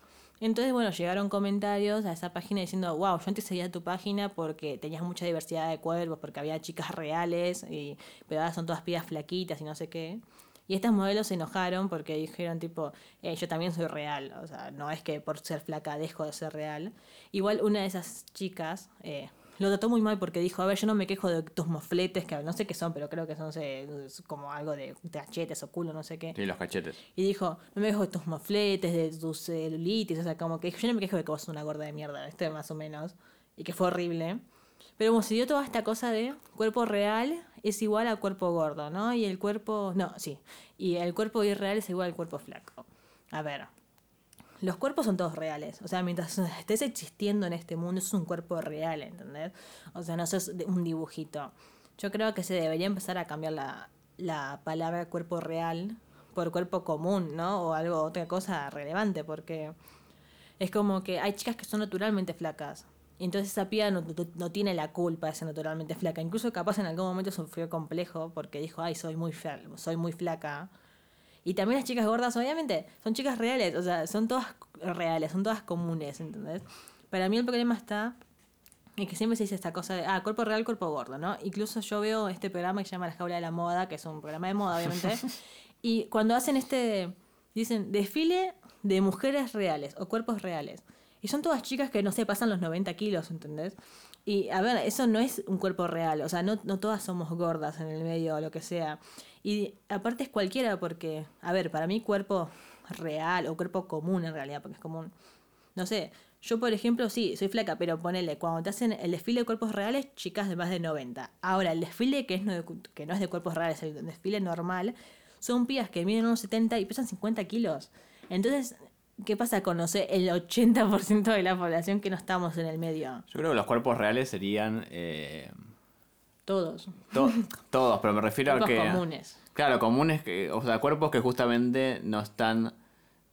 entonces, bueno, llegaron comentarios a esa página diciendo, wow, yo antes seguía tu página porque tenías mucha diversidad de cuerpos, porque había chicas reales, y, pero ahora son todas pibas flaquitas y no sé qué. Y estas modelos se enojaron porque dijeron tipo, eh, yo también soy real, o sea, no es que por ser flaca dejo de ser real. Igual una de esas chicas eh, lo trató muy mal porque dijo, a ver, yo no me quejo de tus mofletes, que no sé qué son, pero creo que son no sé, es como algo de cachetes o culo, no sé qué. Sí, los cachetes. Y dijo, no me quejo de tus mofletes, de tus celulitis, o sea, como que yo no me quejo de que vos sos una gorda de mierda, este más o menos, y que fue horrible. Pero como se dio toda esta cosa de cuerpo real es igual al cuerpo gordo, ¿no? Y el cuerpo, no, sí, y el cuerpo irreal es igual al cuerpo flaco. A ver, los cuerpos son todos reales. O sea, mientras estés existiendo en este mundo, es un cuerpo real, ¿entendés? O sea, no sos un dibujito. Yo creo que se debería empezar a cambiar la, la palabra cuerpo real por cuerpo común, ¿no? O algo, otra cosa relevante, porque es como que hay chicas que son naturalmente flacas. Y entonces esa piba no, no- tiene la culpa de ser naturalmente flaca. Incluso capaz en algún momento sufrió complejo porque dijo, ay, soy muy, soy muy flaca. Y también las chicas gordas, obviamente, son chicas reales, o sea, son todas reales, son todas comunes, ¿entendés? Para mí el problema está en que siempre se dice esta cosa de, ah, cuerpo real, cuerpo gordo, ¿no? Incluso yo veo este programa que se llama La Jaula de la Moda, que es un programa de moda, obviamente, y cuando hacen este, dicen, desfile de mujeres reales o cuerpos reales. Y son todas chicas que, no sé, pasan los 90 kilos, ¿entendés? Y, a ver, eso no es un cuerpo real, o sea, no, no todas somos gordas en el medio o lo que sea. Y aparte es cualquiera porque, a ver, para mí cuerpo real o cuerpo común en realidad, porque es común, no sé, Yo, por ejemplo, sí, soy flaca, pero ponele, cuando te hacen el desfile de cuerpos reales, chicas de más de 90. Ahora, el desfile que, es no que no es de cuerpos reales, el desfile normal, son pibas que miden unos 70 y pesan 50 kilos. Entonces, ¿qué pasa con, no sé, el 80% de la población que no estamos en el medio? Yo creo que los cuerpos reales serían eh, Todos. to- todos, pero me refiero a que... comunes. Claro, comunes, que, o sea, cuerpos que justamente no están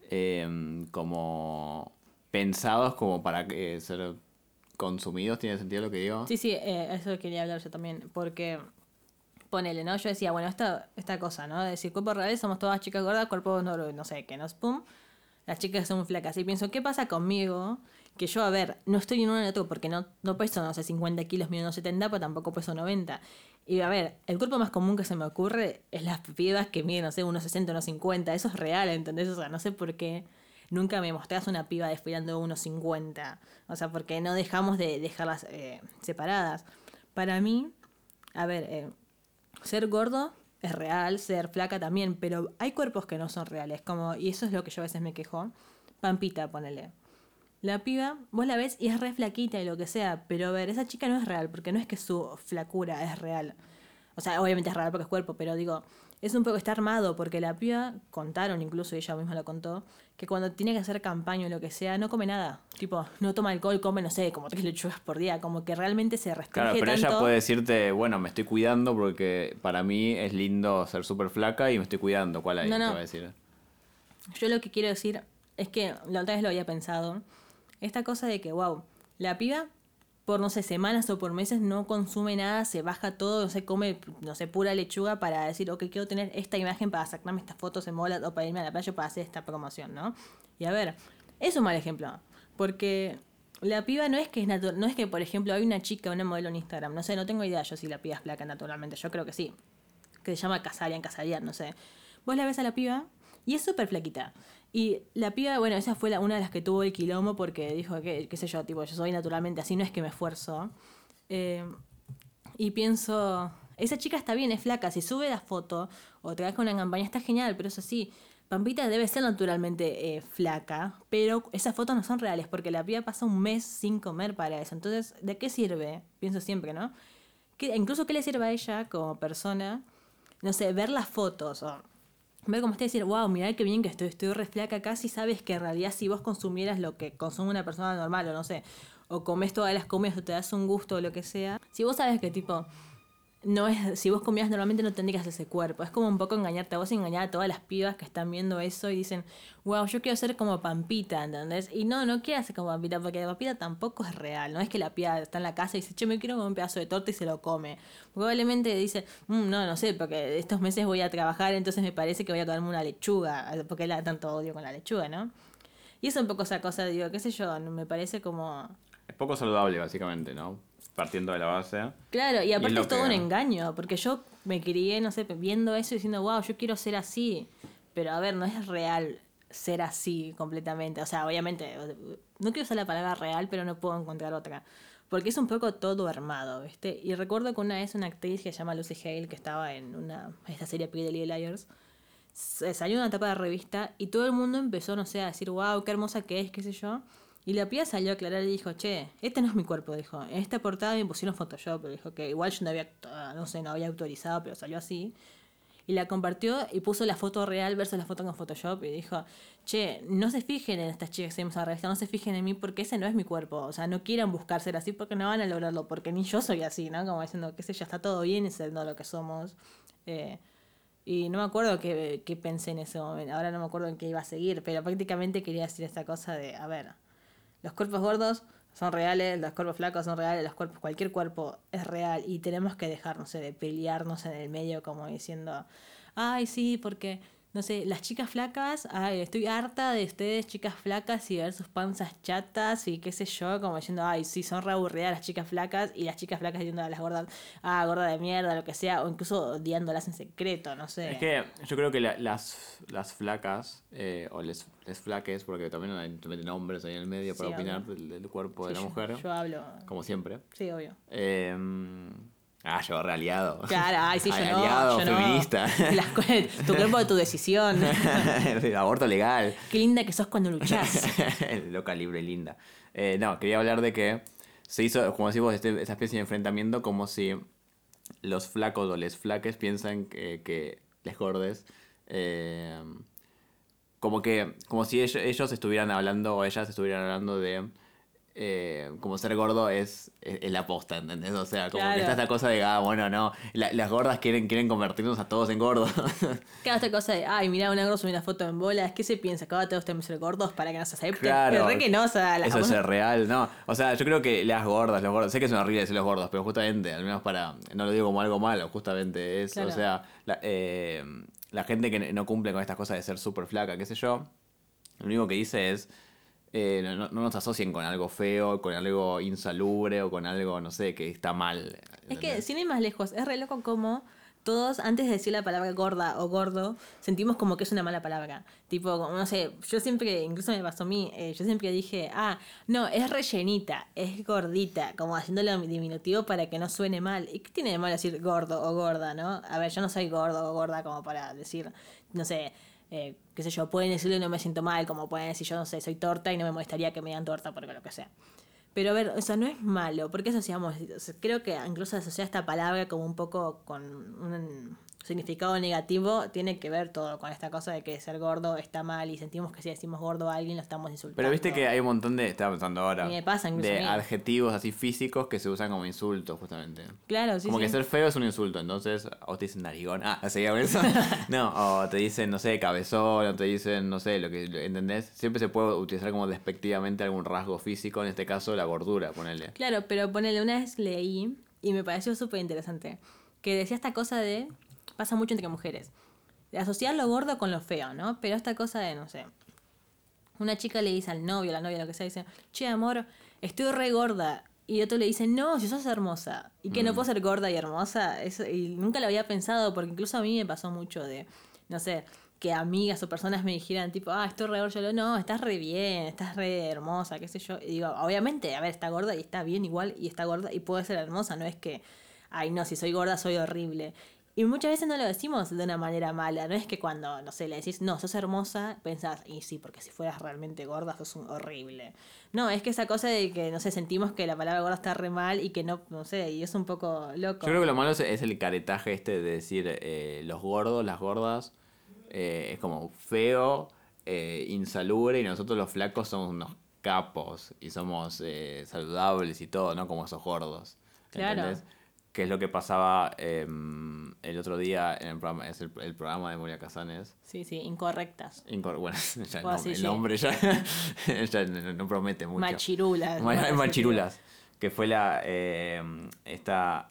eh, como pensados como para que ser consumidos, ¿tiene sentido lo que digo? Sí, sí, eh, eso quería hablar yo también, porque ponele, ¿no? Yo decía, bueno, esta, esta cosa, ¿no? De decir, cuerpos reales somos todas chicas gordas, cuerpos no, no sé, que nos pum, las chicas son muy flacas. Y pienso, ¿qué pasa conmigo? Que yo, a ver, no estoy en ni otro porque no, no peso, no sé, 50 kilos, mido unos 70, pero tampoco peso 90. Y a ver, el cuerpo más común que se me ocurre es las pibas que miden, no sé, unos 60, unos 50. Eso es real, ¿entendés? O sea, no sé por qué nunca me mostrás una piba desfilando unos 50. O sea, porque no dejamos de dejarlas eh, separadas. Para mí, a ver, eh, ser gordo es real, ser flaca también, pero hay cuerpos que no son reales, como, y eso es lo que yo a veces me quejo. Pampita, ponele. La piba, vos la ves y es re flaquita y lo que sea, pero a ver, esa chica no es real, porque no es que su flacura es real. O sea, obviamente es real porque es cuerpo, pero digo, es un poco, está armado, porque la piba, contaron incluso, ella misma lo contó, que cuando tiene que hacer campaña o lo que sea, no come nada. Tipo, no toma alcohol, come, no sé, como tres lechugas por día, como que realmente se restringe Claro, pero ella puede decirte, bueno, me estoy cuidando porque para mí es lindo ser súper flaca y me estoy cuidando. ¿Cuál hay? No, Te va a decir. Yo lo que quiero decir es que la otra vez lo había pensado. Esta cosa de que, wow, la piba por, no sé, semanas o por meses no consume nada, se baja todo, no sé, come, no sé, pura lechuga para decir, ok, quiero tener esta imagen para sacarme estas fotos en bola o para irme a la playa para hacer esta promoción, ¿no? Y a ver, es un mal ejemplo. Porque la piba no es que es natural, no es que, por ejemplo, hay una chica, una modelo en Instagram, no sé, no tengo idea yo si la piba es flaca naturalmente, yo creo que sí. Que se llama Casarian, Casarian, no sé. Vos la ves a la piba y es súper flaquita. Y la piba, bueno, esa fue la, una de las que tuvo el quilombo porque dijo que, qué sé yo, tipo, yo soy naturalmente así, no es que me esfuerzo. Eh, y pienso, esa chica está bien, es flaca, si sube la foto o con una campaña está genial, pero eso sí, Pampita debe ser naturalmente eh, flaca, pero esas fotos no son reales porque la piba pasa un mes sin comer para eso. Entonces, ¿de qué sirve? Pienso siempre, ¿no? ¿Qué- incluso, ¿qué le sirve a ella como persona? No sé, ver las fotos o ver cómo está y decir, wow, mirá qué bien que estoy, estoy re flaca acá, si sabes que en realidad si vos consumieras lo que consume una persona normal o no sé, o comes todas las comidas o te das un gusto o lo que sea, si vos sabes que tipo, no es, si vos comías normalmente no tendrías ese cuerpo, es como un poco engañarte a vos y engañar a todas las pibas que están viendo eso y dicen, wow, yo quiero ser como Pampita, ¿entendés? Y no, no quieras ser como Pampita, porque la Pampita tampoco es real, no es que la piba está en la casa y dice, che, me quiero comer un pedazo de torta y se lo come. Probablemente dice, "Mm, no, no sé, porque estos meses voy a trabajar, entonces me parece que voy a comerme una lechuga, porque la tanto odio con la lechuga, ¿no? Y es un poco esa cosa, digo, qué sé yo, me parece como... Es poco saludable, básicamente, ¿no? Partiendo de la base. Claro, y aparte es, todo que- un engaño, porque yo me crié, no sé, viendo eso y diciendo, wow, yo quiero ser así. Pero a ver, no es real ser así completamente. O sea, obviamente, no quiero usar la palabra real, pero no puedo encontrar otra. Porque es un poco todo armado, ¿viste? Y recuerdo que una vez una actriz que se llama Lucy Hale, que estaba en una esta serie Pretty Little Liars, se- salió una tapa de revista y todo el mundo empezó, no sé, a decir, wow, qué hermosa que es, qué sé yo. Y la piba salió a aclarar y dijo, che, este no es mi cuerpo, dijo. En esta portada me pusieron Photoshop, pero dijo que igual yo no había, no sé, no había autorizado, pero salió así. Y la compartió y puso la foto real versus la foto con Photoshop y dijo, che, no se fijen en estas chicas que seguimos a la revista, no se fijen en mí porque ese no es mi cuerpo. O sea, no quieran buscar ser así porque no van a lograrlo, porque ni yo soy así, ¿no? Como diciendo, qué sé yo, está todo bien y siendo lo que somos. Eh, y no me acuerdo qué, qué pensé en ese momento, ahora no me acuerdo en qué iba a seguir, pero prácticamente quería decir esta cosa de, a ver, los cuerpos gordos son reales, los cuerpos flacos son reales, los cuerpos, cualquier cuerpo es real y tenemos que dejar, no sé, de pelearnos en el medio como diciendo, ay, sí, porque, no sé, las chicas flacas, ay, estoy harta de ustedes, chicas flacas, y ver sus panzas chatas y qué sé yo, como diciendo, ay, sí, son re aburridas las chicas flacas y las chicas flacas diciendo a las gordas, ah, gorda de mierda, lo que sea, o incluso odiándolas en secreto, no sé. Es que yo creo que la- las, las flacas, eh, o les, les flaques, porque también hay meten hombres ahí en el medio para Sí, opinar del, del cuerpo Sí, de la yo- mujer, Yo hablo, como siempre. sí, obvio. Eh, Ah, yo aliado. Claro, ay, sí, yo no. aliado, yo no. feminista. Las tu cuerpo, tu decisión. Aborto legal. Qué linda que sos cuando luchás. Loca, libre, linda. Eh, no, quería hablar de que se hizo, como decís vos, este- esta especie de enfrentamiento como si los flacos o les flaques piensan que, que les gordes. eh, como que, como si ellos, ellos estuvieran hablando o ellas estuvieran hablando de eh, como ser gordo es, es, es la posta, ¿entendés? O sea, como Claro. que está esta cosa de, ah, bueno, no, la- las gordas quieren, quieren convertirnos a todos en gordos. Claro, esta cosa de, ay, mira, una gorda subió una foto en bolas. ¿Qué se piensa? ¿Que ahora todos tenemos que ser gordos para que nos acepten? Claro. Pero re que no, o sea, la Eso es real, ¿no? O sea, yo creo que las gordas, los gordos, sé que es horrible decir los gordos, pero justamente, al menos para, no lo digo como algo malo, justamente es, Claro. o sea, la, eh, la gente que no cumple con estas cosas de ser súper flaca, qué sé yo, lo único que dice es, eh, no, no nos asocien con algo feo, con algo insalubre o con algo, no sé, que está mal. Es que, sin ir más lejos, es re loco como todos, antes de decir la palabra gorda o gordo, sentimos como que es una mala palabra. Tipo, no sé, yo siempre, incluso me pasó a mí, eh, yo siempre dije, ah, no, es rellenita, es gordita, como haciéndolo diminutivo para que no suene mal. ¿Y qué tiene de malo decir gordo o gorda, no? A ver, yo no soy gordo o gorda como para decir, no sé, eh, qué sé yo, pueden decirlo y no me siento mal, como pueden decir, yo no sé, soy torta y no me molestaría que me digan torta porque lo que sea. Pero a ver, o sea, no es malo, porque asociamos, creo que incluso asociar esta palabra como un poco con un significado negativo, tiene que ver todo con esta cosa de que ser gordo está mal y sentimos que si decimos gordo a alguien lo estamos insultando. Pero viste que hay un montón de, estaba pensando ahora, Y me pasa incluso de adjetivos así físicos que se usan como insultos, justamente. Claro, sí, como sí. que ser feo es un insulto, entonces, o te dicen narigón, ah, ¿seguía con eso? no, o te dicen, no sé, cabezón, o te dicen, no sé, lo que, ¿entendés? Siempre se puede utilizar como despectivamente algún rasgo físico, en este caso la gordura, ponele. Claro, pero ponele, una vez leí y me pareció súper interesante, que decía esta cosa de, pasa mucho entre mujeres, de asociar lo gordo con lo feo, ¿no? Pero esta cosa de, no sé, una chica le dice al novio, a la novia, lo que sea, dice, che, amor, estoy re gorda. Y otro le dice, no, si sos hermosa. Y que no puedo ser gorda y hermosa. Eso, y nunca lo había pensado, porque incluso a mí me pasó mucho de, no sé, que amigas o personas me dijeran, tipo, ah, estoy re gorda. Yo le digo, no, estás re bien, estás re hermosa, qué sé yo. Y digo, obviamente, a ver, está gorda y está bien igual, y está gorda y puede ser hermosa. No es que, ay, no, si soy gorda soy horrible. Y muchas veces no lo decimos de una manera mala. No es que cuando, no sé, le decís, no, sos hermosa, pensás, y sí, porque si fueras realmente gorda sos un horrible. No, es que esa cosa de que, no sé, sentimos que la palabra gorda está re mal y que no, no sé, y es un poco loco. Yo creo que lo malo es, es el caretaje este de decir eh, los gordos, las gordas, eh, es como feo, eh, insalubre, y nosotros los flacos somos unos capos y somos eh, saludables y todo, ¿no? Como esos gordos. Claro. ¿entendés? Que es lo que pasaba em, el otro día en el programa, es el, el programa de Moria Casanes. Sí, sí, incorrectas. Incor- bueno, ya el, nombre ya, ya no, promete mucho. Machirulas. Ma- Machirulas. Que fue la. eh, esta.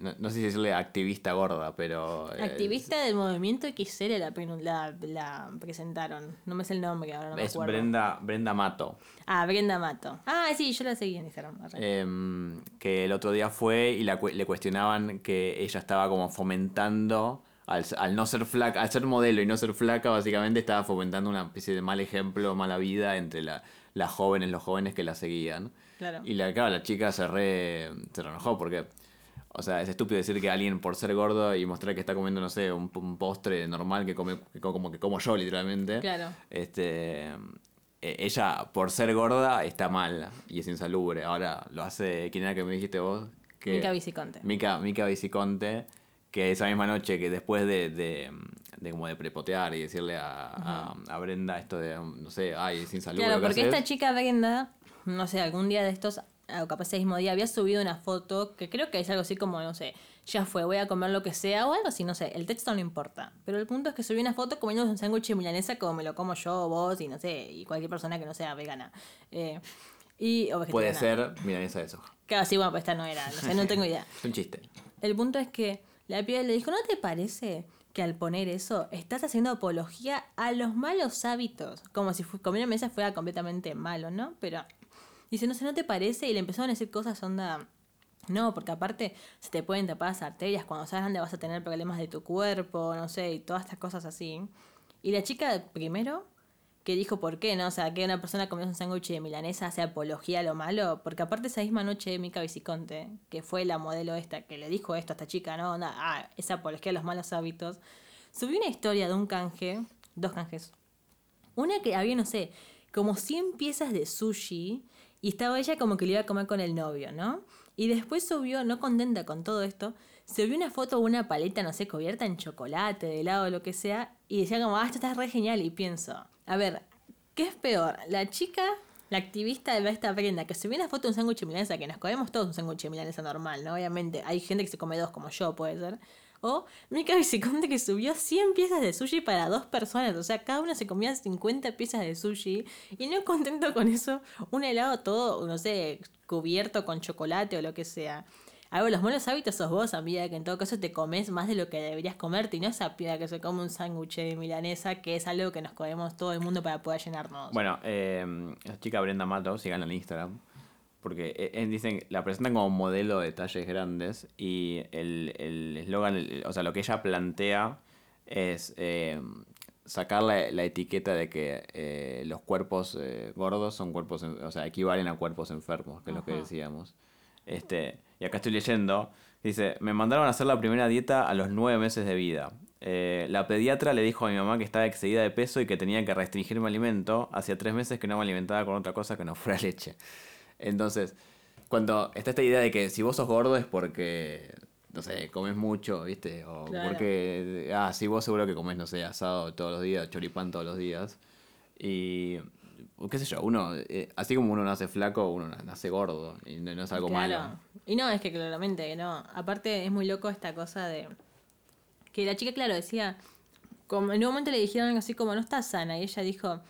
no, no sé si decirle activista gorda, pero. eh, Activista del movimiento XL la, la, la presentaron. No me sé el nombre ahora, no me es acuerdo. Brenda, Brenda Mato. Ah, Brenda Mato. Ah, sí, yo la seguí en Instagram. eh, que el otro día fue y la le cuestionaban que ella estaba como fomentando. Al, al no ser flaca, al ser modelo y no ser flaca, básicamente estaba fomentando una especie de mal ejemplo, mala vida entre la- las jóvenes, los jóvenes que la seguían. Claro. Y la, claro, la chica se re, se re enojó porque, o sea, es estúpido decir que alguien por ser gordo y mostrar que está comiendo, no sé, un, un postre normal que come, que co- como que como yo literalmente. Claro. Este, eh, ella por ser gorda está mal y es insalubre. Ahora lo hace, ¿quién era que me dijiste vos? Que, Mica Viciconte. Mica, Mica Viciconte, que esa misma noche que después de, de, de como de prepotear y decirle a, a- a Brenda esto de, no sé, ay, es insalubre. Claro, porque haces". esta chica Brenda, no sé, algún día de estos, o capaz ese mismo día, había subido una foto que creo que es algo así como, no sé, ya fue, voy a comer lo que sea o algo así, no sé, el texto no importa. Pero el punto es que subió una foto comiendo un sándwich de milanesa como me lo como yo, vos y no sé, y cualquier persona que no sea vegana. Eh, y, Puede ser milanesa de soja. Claro, sí, bueno, pues esta no era, no sé, no tengo idea. Es un chiste. El punto es que la piba le dijo, ¿no te parece que al poner eso estás haciendo apología a los malos hábitos? Como si comer mesa fuera completamente malo, ¿no? Pero dice, no sé, ¿no te parece? Y le empezaron a decir cosas onda... No, porque aparte se te pueden tapar las arterias, cuando seas grande vas a tener problemas de tu cuerpo, no sé, y todas estas cosas así. Y la chica, primero, que dijo por qué, ¿no? O sea, que una persona comió un sándwich de milanesa hace apología a lo malo, porque aparte esa misma noche Mica Viciconte, que fue la modelo esta, que le dijo esto a esta chica, ¿no? Ah, es apología a los malos hábitos, subió una historia de un canje, dos canjes, una que había, no sé, como 100 piezas de sushi y estaba ella como que le iba a comer con el novio, ¿no? Y después subió, no contenta con todo esto, subió una foto de una paleta, no sé, cubierta en chocolate, de helado, lo que sea, y decía como, ah, esto está re genial. Y pienso, a ver, ¿qué es peor? La chica, la activista de esta prenda, que subió una foto de un sándwich milanesa, que nos comemos todos un sándwich milanesa normal, ¿no? Obviamente, hay gente que se come dos, como yo, puede ser. O Mika Viciconte que subió 100 piezas de sushi para dos personas. O sea, cada uno se comía 50 piezas de sushi. Y no contento con eso, un helado todo, no sé, cubierto con chocolate o lo que sea. A los malos hábitos sos vos, amiga, que en todo caso te comes más de lo que deberías comerte y no esa piedra que se come un sándwich de milanesa, que es algo que nos comemos todo el mundo para poder llenarnos. Bueno, eh, la chica Brenda Mato, sigan en Instagram. Porque eh, eh, dicen, la presentan como modelo de talles grandes y el el eslogan, el- o sea, lo que ella plantea es eh, sacar la, la etiqueta de que eh, los cuerpos gordos son cuerpos, o sea, equivalen a cuerpos enfermos, que es lo que decíamos. Este, y acá estoy leyendo, dice, me mandaron a hacer la primera dieta a los nueve meses de vida. Eh, la pediatra le dijo a mi mamá que estaba excedida de peso y que tenía que restringir mi alimento. Hacía tres meses que no me alimentaba con otra cosa que no fuera leche. Entonces, cuando está esta idea de que si vos sos gordo es porque, no sé, comes mucho, ¿viste? O Claro. porque, ah, sí, vos seguro que comes, no sé, asado todos los días, choripán todos los días. Y, qué sé yo, uno, eh, así como uno nace flaco, uno na- nace gordo. Y no, no es algo Claro. malo. Y no, es que claramente no. Aparte es muy loco esta cosa de que la chica, claro, decía, como en un momento le dijeron algo así como no está sana y ella dijo,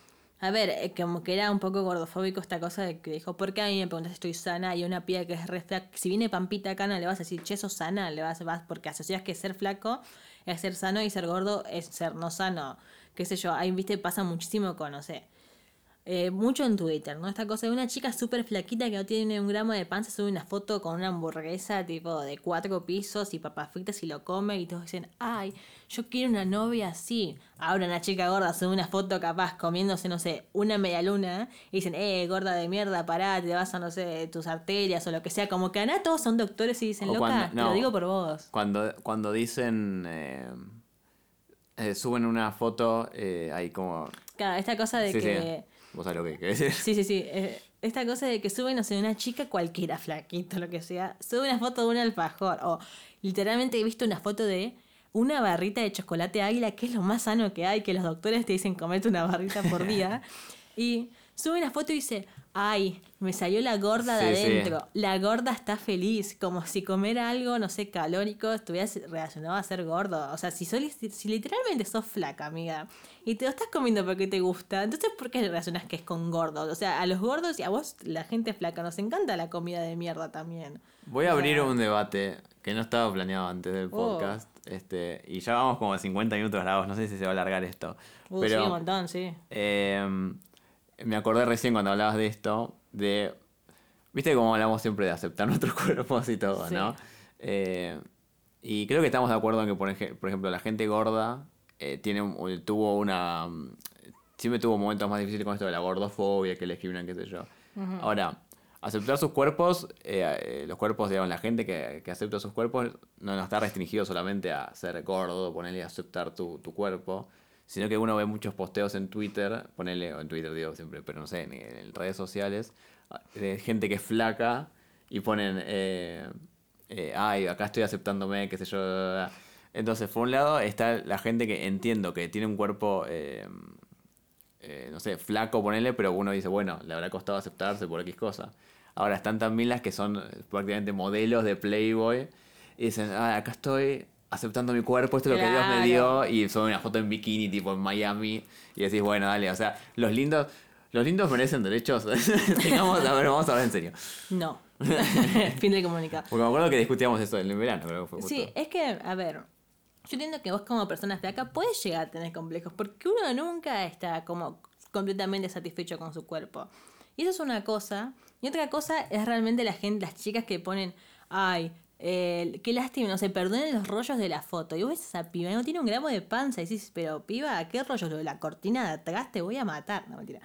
a ver, eh, como que era un poco gordofóbico esta cosa de que dijo, ¿por qué a mí me preguntas si estoy sana? Y una piba que es re si viene Pampita no le vas a decir, che, sos sana, le vas, vas porque asocias que ser flaco es ser sano y ser gordo es ser no sano. Qué sé yo, ahí, viste, pasa muchísimo con, no sé, eh, mucho en Twitter, ¿no? Esta cosa de una chica súper flaquita que no tiene un gramo de panza, sube una foto con una hamburguesa tipo de cuatro pisos y papas fritas y lo come y todos dicen, ay, yo quiero una novia así. Ahora una chica gorda sube una foto capaz comiéndose, no sé, una media luna y dicen, eh, gorda de mierda, pará, te vas a, no sé, tus arterias o lo que sea. Como que acá todos son doctores y dicen, O loca, cuando- te lo digo por vos. Cuando, cuando dicen, eh, eh, suben una foto, eh, ahí como... Claro, esta cosa de Sí, que... sí. Vos sabés lo que querés decir. Sí, sí, sí. eh, esta cosa de que suben, no sé, una chica cualquiera, flaquito, lo que sea, sube una foto de un alfajor. O literalmente he visto una foto de una barrita de chocolate águila, que es lo más sano que hay, que los doctores te dicen comete una barrita por día. y sube una foto y dice, ay, me salió la gorda de Sí, sí. adentro. La gorda está feliz, como si comer algo, no sé, calórico estuviera relacionado a ser gordo. O sea, si, sos, si literalmente sos flaca, amiga, y te lo estás comiendo porque te gusta, entonces ¿por qué relacionas que es con gordos? O sea, a los gordos y a vos, la gente flaca, nos encanta la comida de mierda también. Voy a abrir O sea, un debate que no estaba planeado antes del Oh. podcast. Este, y ya vamos como 50 minutos grabados, no sé si se va a alargar esto. uh, sí, pero un montón, sí. eh, me acordé recién cuando hablabas de esto, de... Viste cómo hablamos siempre de aceptar nuestros cuerpos y todo, Sí. ¿no? Eh, y creo que estamos de acuerdo en que, por, ej- por ejemplo, la gente gorda eh, tiene tuvo una... Siempre tuvo momentos más difíciles con esto de la gordofobia, que le escribían, qué sé yo. Ahora, aceptar sus cuerpos, eh, eh, los cuerpos, digamos, la gente que, que acepta sus cuerpos no, no está restringido solamente a ser gordo, ponerle a aceptar tu, tu cuerpo, sino que uno ve muchos posteos en Twitter, ponerle, o en Twitter digo siempre, pero no sé, en, en redes sociales, de gente que es flaca y ponen, eh, eh, ay, acá estoy aceptándome, qué sé yo. Entonces, por un lado está la gente que entiendo que tiene un cuerpo... eh, eh, no sé, flaco ponerle, pero uno dice, bueno, le habrá costado aceptarse por X cosa. Ahora están también las que son prácticamente modelos de Playboy y dicen, ah, acá estoy aceptando mi cuerpo, esto es lo que Dios me dio, y suben una foto en bikini tipo en Miami y decís, bueno, dale, o sea, los lindos, los lindos merecen derechos. Tengamos, a ver, vamos a hablar en serio. No. fin del comunicado. Porque me acuerdo que discutíamos eso en el verano, que fue justo. Sí, es que, a ver, yo entiendo que vos como persona flaca puedes llegar a tener complejos, porque uno nunca está como completamente satisfecho con su cuerpo. Y eso es una cosa. Y otra cosa es realmente la gente, las chicas que ponen, ay, eh, qué lástima, no sé, perdonen los rollos de la foto. Y vos ves esa piba, no tiene un gramo de panza. Y decís, pero piba, ¿qué rollos? Lo la cortina de atrás te voy a matar. No, mentira.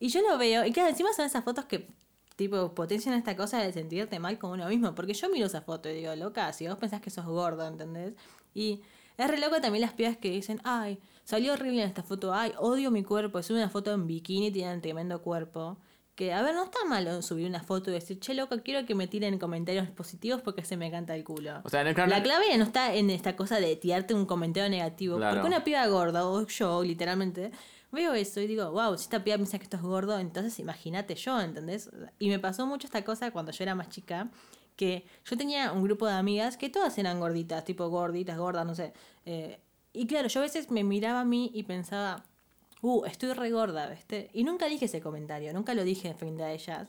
Y yo lo veo, y claro, encima son esas fotos que, tipo, potencian esta cosa de sentirte mal con uno mismo. Porque yo miro esa foto y digo, loca, si vos pensás que sos gordo, ¿entendés? Y es re loco también las pibas que dicen, ay, salió horrible en esta foto, ay, odio mi cuerpo. Es una foto en bikini, tienen tremendo cuerpo. Que, a ver, no está malo subir una foto y decir, che, loco, quiero que me tiren comentarios positivos porque se me canta el culo. O sea, no, claro, La clave no está en esta cosa de tirarte un comentario negativo. Claro. Porque una piba gorda, o yo, literalmente, veo eso y digo, wow, si esta piba piensa que esto es gordo, entonces imagínate yo, ¿entendés? Y me pasó mucho esta cosa cuando yo era más chica, que yo tenía un grupo de amigas que todas eran gorditas, tipo gorditas, gordas, no sé. Eh, y claro, yo a veces me miraba a mí y pensaba, uh, estoy re gorda, ¿viste? Y nunca dije ese comentario, nunca lo dije frente a ellas.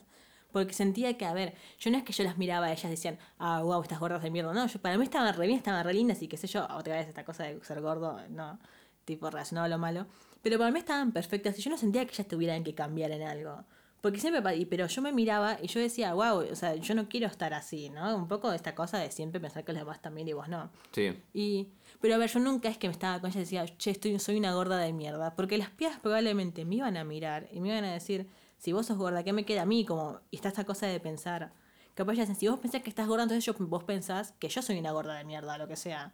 Porque sentía que, a ver, yo no es que yo las miraba a ellas decían, ah, wow, estas gordas de mierda. No, yo, para mí estaban re bien, estaban re lindas y qué sé yo, otra vez esta cosa de ser gordo, no, tipo relacionado a lo malo. Pero para mí estaban perfectas y yo no sentía que ellas tuvieran que cambiar en algo. Porque siempre, pero yo me miraba y yo decía, wow, o sea, yo no quiero estar así, ¿no? Un poco esta cosa de siempre pensar que los demás también y vos no. Sí. Y, pero a ver, yo nunca es que me estaba con ella y decía, che, estoy, soy una gorda de mierda. Porque las pibas probablemente me iban a mirar y me iban a decir, si vos sos gorda, ¿qué me queda a mí? Como, y está esta cosa de pensar. Capaz ya dicen, si vos pensás que estás gorda, entonces yo, vos pensás que yo soy una gorda de mierda, lo que sea.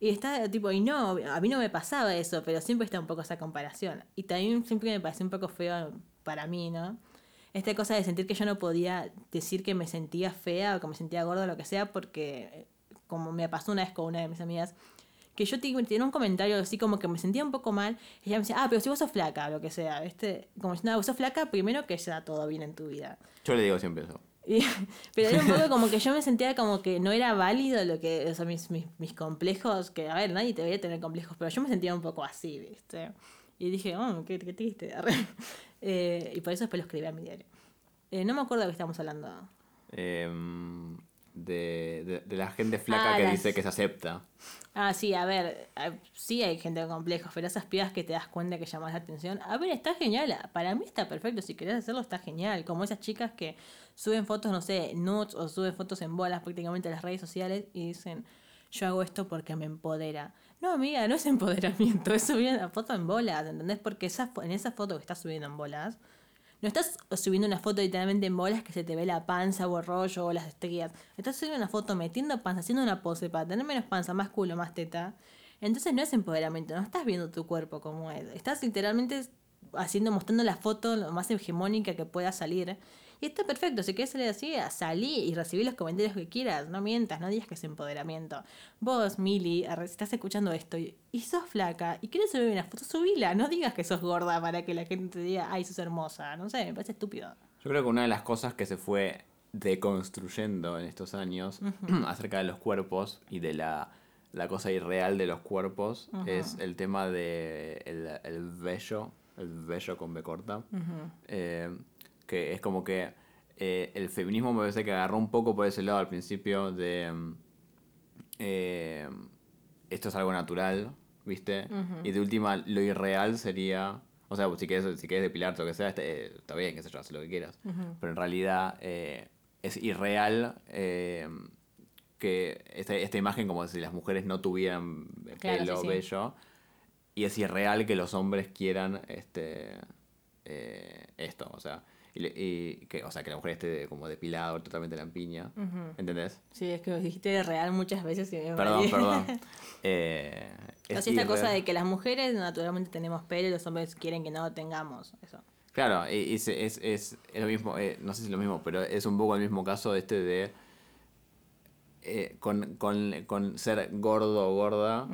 Y está tipo, y no, a mí no me pasaba eso, pero siempre está un poco esa comparación. Y también siempre me pareció un poco feo para mí, ¿no? Esta cosa de sentir que yo no podía decir que me sentía fea o que me sentía gorda o lo que sea, porque eh, como me pasó una vez con una de mis amigas, que yo te- tenía un comentario así como que me sentía un poco mal, y ella me decía, ah, pero si vos sos flaca, o lo que sea, ¿viste? Como diciendo, ah, vos sos flaca, primero que ya todo bien en tu vida. Yo le digo siempre eso. Y- pero era un poco como que yo me sentía como que no era válido lo que, o sea, mis, mis, mis complejos, que a ver, nadie debería tener complejos, pero yo me sentía un poco así, ¿viste? Y dije, oh, qué, qué triste. Eh, y por eso después lo escribí a mi diario. Eh, no me acuerdo de qué estamos hablando. Em, de, de, de la gente flaca Ah, que las- dice que se acepta. Ah, sí, a ver, a- sí hay gente con complejos, pero esas pibas que te das cuenta que llamas la atención, a ver, está genial, para mí está perfecto, si querés hacerlo está genial, como esas chicas que suben fotos, no sé, nudes o suben fotos en bolas prácticamente a las redes sociales y dicen, yo hago esto porque me empodera. No, amiga, no es empoderamiento, es subir una foto en bolas, ¿entendés? Porque esa, en esa foto que estás subiendo en bolas, no estás subiendo una foto literalmente en bolas que se te ve la panza o el rollo o las estrías. Estás subiendo una foto metiendo panza, haciendo una pose para tener menos panza, más culo, más teta. Entonces no es empoderamiento, no estás viendo tu cuerpo como es. Estás literalmente haciendo, mostrando la foto lo más hegemónica que pueda salir. Y está perfecto, si quieres salir así, salí y recibí los comentarios que quieras. No mientas, no digas que es empoderamiento. Vos, Mili, estás escuchando esto y, y sos flaca y quieres subir una foto, subila. No digas que sos gorda para que la gente te diga, ay, sos hermosa. No sé, me parece estúpido. Yo creo que una de las cosas que se fue deconstruyendo en estos años acerca de los cuerpos y de la, la cosa irreal de los cuerpos es el tema de el, el vello, el vello con B corta, eh, que es como que eh, el feminismo me parece que agarró un poco por ese lado al principio de mm, eh, esto es algo natural, ¿viste? Y de última, lo irreal sería, o sea, si quieres, si quieres depilarte o lo que sea, está, eh, está bien, qué sé yo, haz lo que quieras. Pero en realidad es irreal que esta, esta imagen como si las mujeres no tuvieran Claro, pelo, sí, sí. vello. Y es irreal que los hombres quieran este eh, esto, o sea, y, y que, o sea, que la mujer esté como depilada totalmente lampiña, ¿entendés? Sí, es que lo dijiste de real muchas veces y me Perdón, perdón. Eh, es esta cosa de que las mujeres naturalmente tenemos pelo y los hombres quieren que no lo tengamos. Eso. Claro, y- y es, es, es, es lo mismo, eh, no sé si es lo mismo, pero es un poco el mismo caso este de eh, con, con, con ser gordo o gorda,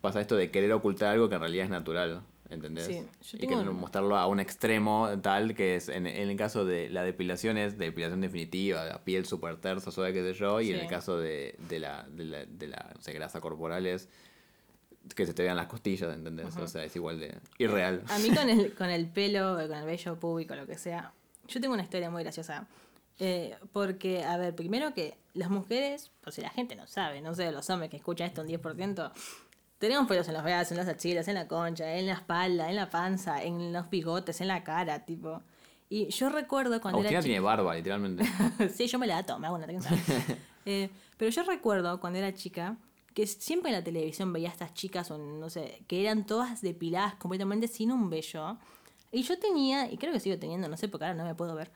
pasa esto de querer ocultar algo que en realidad es natural, ¿entendés? Sí, yo y tengo querer un- mostrarlo a un extremo tal que es, en, en el caso de la depilación es depilación definitiva, la piel súper tersa, suave, qué sé yo, y en Sí. el caso de, de la, de la, de la no sé, grasa corporal es que se te vean las costillas, ¿entendés? O sea, es igual de irreal. A mí con el, con el pelo, con el vello público, lo que sea, yo tengo una historia muy graciosa. Eh, porque, a ver, primero que las mujeres, por si la gente no sabe, no sé, los hombres que escuchan esto un 10%, tenemos pelos en los brazos, en las axilas, en la concha, en la espalda, en la panza, en los bigotes, en la cara, tipo. Y yo recuerdo cuando Agustina era tiene barba, literalmente. chica. sí, yo me la dato, me hago una trenza. Eh, pero yo recuerdo cuando era chica que siempre en la televisión veía a estas chicas, o no sé, que eran todas depiladas completamente sin un vello. Y yo tenía, y creo que sigo teniendo, no sé, porque ahora no me puedo ver.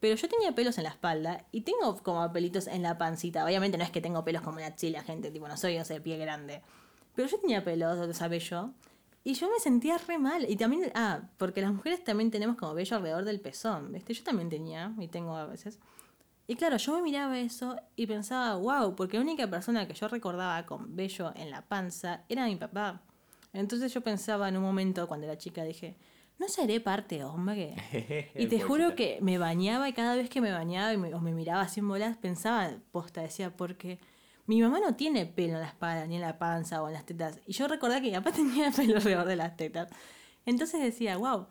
Pero yo tenía pelos en la espalda y tengo como pelitos en la pancita. Obviamente no es que tengo pelos como una chila, gente, tipo, no soy, no sé, de pie grande. Pero yo tenía pelos, o sea, vello. Y yo me sentía re mal. Y también, ah, porque las mujeres también tenemos como vello alrededor del pezón, ¿viste? Yo también tenía, y tengo a veces. Y claro, yo me miraba eso y pensaba, wow, porque la única persona que yo recordaba con vello en la panza era mi papá. Entonces yo pensaba en un momento cuando era chica, dije, ¿no seré parte hombre? Y te juro que me bañaba y cada vez que me bañaba y me, o me miraba así en bolas, pensaba, posta, decía, porque mi mamá no tiene pelo en la espalda, ni en la panza o en las tetas. Y yo recordaba que mi papá tenía pelo alrededor de las tetas. Entonces decía, wow,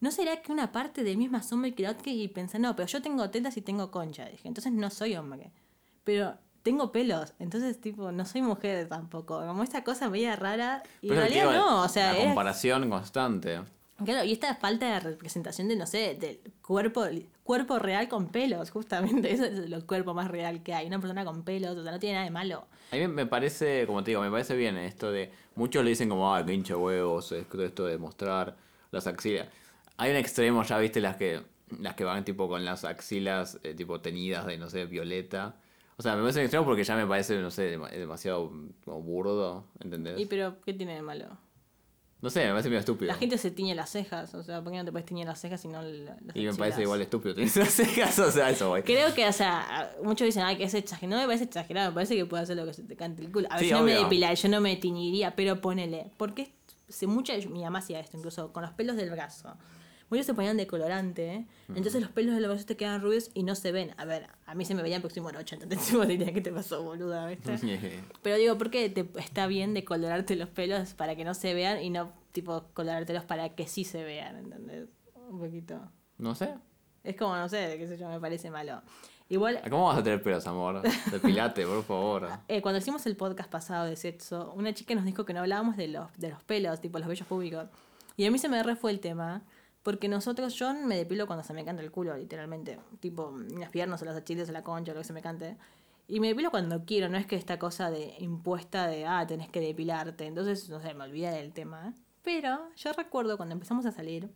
¿no será que una parte de mí es más hombre que la otra? Y pensé, no, pero yo tengo tetas y tengo concha. Dije, entonces no soy hombre. Pero tengo pelos, entonces tipo, no soy mujer tampoco. Como esta cosa media rara. Y en Pero el realidad no, o sea, la comparación constante. Claro, y esta falta de representación de, no sé, del cuerpo, cuerpo real con pelos, justamente. Eso es el cuerpo más real que hay. Una persona con pelos, o sea, no tiene nada de malo. A mí me parece, como te digo, me parece bien esto de. Muchos le dicen como, ah, que hincha huevos, esto esto de mostrar las axilas. Hay un extremo, ya viste, las que las que van tipo con las axilas eh, tipo tenidas de, no sé, violeta. O sea, me parece un extremo porque ya me parece, no sé, dema- demasiado como burdo, ¿entendés? Y pero, ¿qué tiene de malo? No sé, me parece medio estúpido. La gente se tiñe las cejas, o sea, ¿por qué no te puedes tiñer las cejas y no la- las Y me parece igual estúpido. Tienes las cejas, o sea, eso, güey. Creo que, o sea, muchos dicen, ay, que es exagerado. No me parece exagerado, me parece que puede hacer lo que se te cante el culo. A ver, Sí, yo no me obvio. depilaría, yo no me tiñiría, pero ponele. Porque se mucha, mi mamá hacía esto, incluso con los pelos del brazo. Muchos se ponían decolorante, ¿eh? entonces los pelos del brazo te quedan rubios y no se ven. A ver, a mí se me veían porque soy morocha, entonces vos dirías, ¿qué te pasó, boluda? ¿viste? Pero digo, ¿por qué te, está bien decolorarte los pelos para que no se vean y no, tipo, colorártelos para que sí se vean, ¿entendés? Un poquito. no sé. Es como, no sé, qué sé yo, me parece malo. Igual, ¿Cómo vas a tener pelos, amor? Depilate, por favor. eh, cuando hicimos el podcast pasado de sexo, una chica nos dijo que no hablábamos de los, de los pelos, tipo los vellos públicos. Y a mí se me re fue el tema, porque nosotros, yo me depilo cuando se me canta el culo, literalmente. Tipo, las piernas o las achiles o la concha, lo que se me cante. Y me depilo cuando quiero, no es que esta cosa de impuesta de, ah, tenés que depilarte. Entonces, no sé, me olvidé del tema. Pero yo recuerdo cuando empezamos a salir,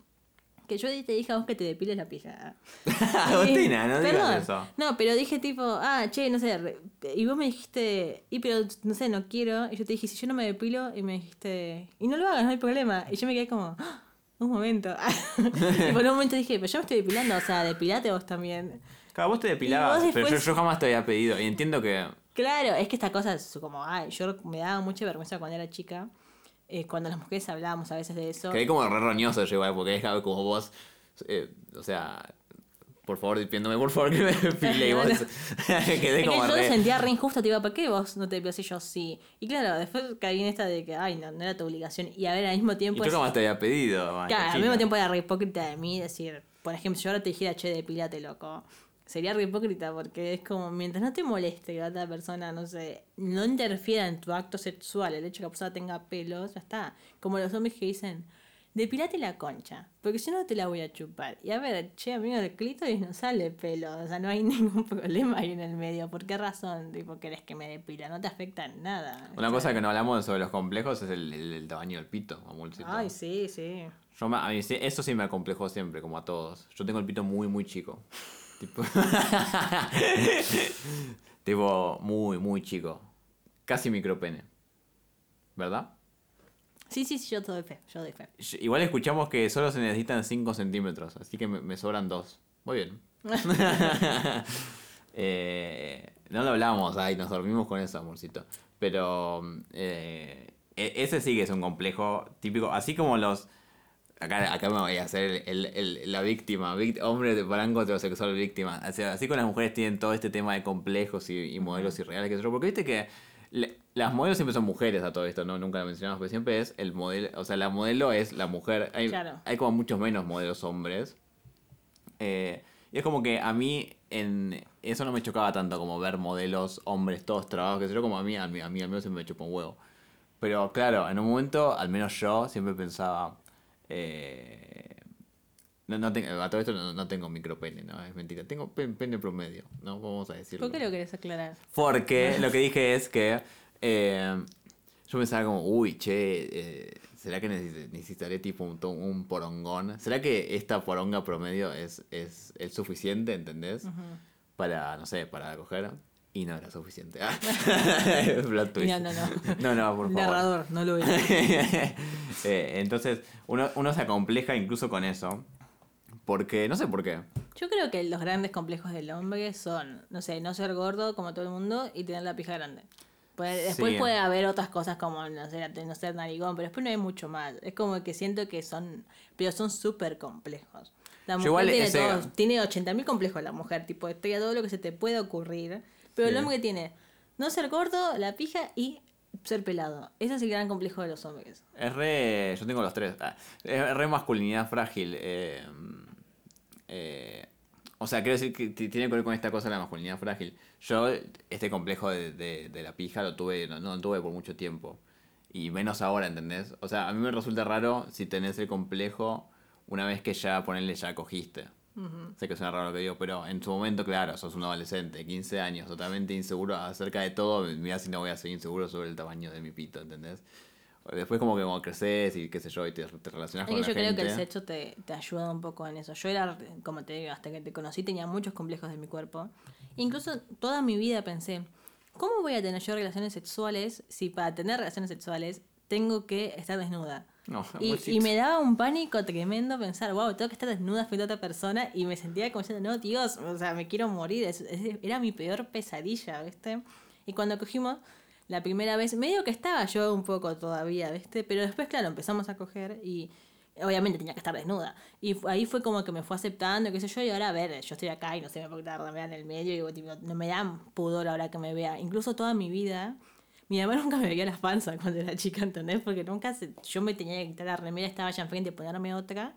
que yo te dije a vos que te depiles la pija. Agustina, no digas Perdón. eso. No, pero dije tipo, ah, che, no sé. re- Y vos me dijiste, y pero no sé, no quiero. Y yo te dije, si yo no me depilo, y me dijiste, y no lo hagas, no hay problema. Y yo me quedé como, "Ah, un momento. y por un momento dije, pero yo me estoy depilando, o sea, depilate vos también. Claro, vos te depilabas, pero yo, yo jamás te había pedido. Y entiendo que. Claro, es que esta cosa es como, ay, yo me daba mucha vergüenza cuando era chica. eh, cuando las mujeres hablábamos a veces de eso. Quedé como re roñoso yo igual, porque es como vos. eh, o sea. Por favor, despiéndome, por favor, que me depile. Y vos. quedé Es que como yo re. sentía re injusto, tipo, ¿por qué vos no te depilas y yo sí? Y claro, después caí en esta de que, ay, no, no era tu obligación. Y a ver, al mismo Y tiempo... yo es- jamás te había pedido. man, Claro, al mismo tiempo era re hipócrita de mí decir, por ejemplo, yo ahora te dijera, che, depilate, loco. Sería re hipócrita porque es como, mientras no te moleste que la otra persona, no sé, no interfiera en tu acto sexual, el hecho de que la persona tenga pelos, ya está. Como los hombres que dicen, depilate la concha, porque si no te la voy a chupar. Y a ver, che, amigo, del clítoris no sale pelo, o sea, no hay ningún problema ahí en el medio. ¿Por qué razón, tipo, querés que me depila? No te afecta en nada. Una cosa que no hablamos sobre los complejos es el, el- el tamaño del pito, amorcito. Ay, sí, sí. Yo me- a mí sí- eso sí me acomplejó siempre, como a todos. Yo tengo el pito muy, muy chico. Tipo, tipo muy, muy chico. Casi micropene. ¿Verdad? Sí, sí, sí, yo doy fe, yo doy fe. Igual escuchamos que solo se necesitan 5 centímetros, así que me, me sobran 2. Muy bien. Eh, no lo hablamos, ay, nos dormimos con eso, amorcito. Pero eh, e- ese sí que es un complejo típico, así como los... Acá, acá me voy a hacer el- el- la víctima, vict- hombre de blanco heterosexual víctima. O sea, así con las mujeres tienen todo este tema de complejos y, y modelos irreales, que porque viste que le- las modelos siempre son mujeres a todo esto, ¿no? Nunca lo mencionamos, pero siempre es el modelo, o sea, la modelo es la mujer. Hay, Claro. hay como muchos menos modelos hombres. Eh, y es como que a mí en eso no me chocaba tanto como ver modelos hombres todos trabajados, que sé yo, como a mí, a mí, a mí al menos siempre me chupó un huevo. Pero claro, en un momento, al menos yo siempre pensaba, eh, No, no tengo, a todo esto no, no tengo micropene, no, es mentira. Tengo pen- pene promedio, no vamos a decirlo. ¿Por qué lo querés aclarar? Porque lo que dije es que eh, yo pensaba como, uy, che, eh, ¿será que neces- necesitaré tipo un, un porongón? ¿Será que esta poronga promedio es, es, es suficiente, ¿entendés? Para, no sé, para coger. Y no era suficiente. No, no, no. No, no, por favor. Narrador, no lo veo. Eh, entonces, uno, uno se acompleja incluso con eso. Porque, no sé por qué. Yo creo que los grandes complejos del hombre son, no sé, no ser gordo como todo el mundo y tener la pija grande. Pues, después Sí. puede haber otras cosas como, no sé, no ser narigón, pero después no hay mucho más. Es como que siento que son, pero son súper complejos. La mujer igual tiene, ese- todo- tiene 80.000 complejos la mujer, tipo, estoy a todo lo que se te puede ocurrir. Pero el Sí. hombre tiene no ser gordo, la pija y ser pelado. Ese es el gran complejo de los hombres. Es re. Yo tengo los tres. Ah, es re masculinidad frágil. eh, eh, o sea, quiero decir que tiene que ver con esta cosa de la masculinidad frágil. Yo, este complejo de, de- de la pija lo tuve, no, no lo tuve por mucho tiempo. Y menos ahora, ¿entendés? O sea, a mí me resulta raro si tenés el complejo una vez que ya, ponerle, ya cogiste. Sé que suena raro lo que digo, pero en su momento, claro, sos un adolescente, 15 años, totalmente inseguro acerca de todo. Mirá si no voy a ser inseguro sobre el tamaño de mi pito, ¿entendés? Después como que como creces y qué sé yo, y te, te relacionas Es con que la yo creo gente. que el sexo te, te ayuda un poco en eso. Yo era, como te digo, hasta que te conocí tenía muchos complejos de mi cuerpo. Incluso toda mi vida pensé, ¿cómo voy a tener yo relaciones sexuales si para tener relaciones sexuales tengo que estar desnuda? No, Y, y me daba un pánico tremendo pensar, wow, tengo que estar desnuda frente a otra persona y me sentía como diciendo, no, Dios, o sea, me quiero morir. Es- es- era mi peor pesadilla, ¿viste? Y cuando cogimos la primera vez, medio que estaba yo un poco todavía, ¿viste? Pero después, claro, empezamos a coger y obviamente tenía que estar desnuda. Y ahí fue como que me fue aceptando, qué sé yo, y ahora a ver, yo estoy acá y no sé, me la remera en el medio y no me dan pudor ahora que me vea. Incluso toda mi vida, mi mamá nunca me veía las panzas cuando era chica, ¿entendés? Porque nunca se, yo me tenía que quitar la remera, estaba allá enfrente y ponerme otra.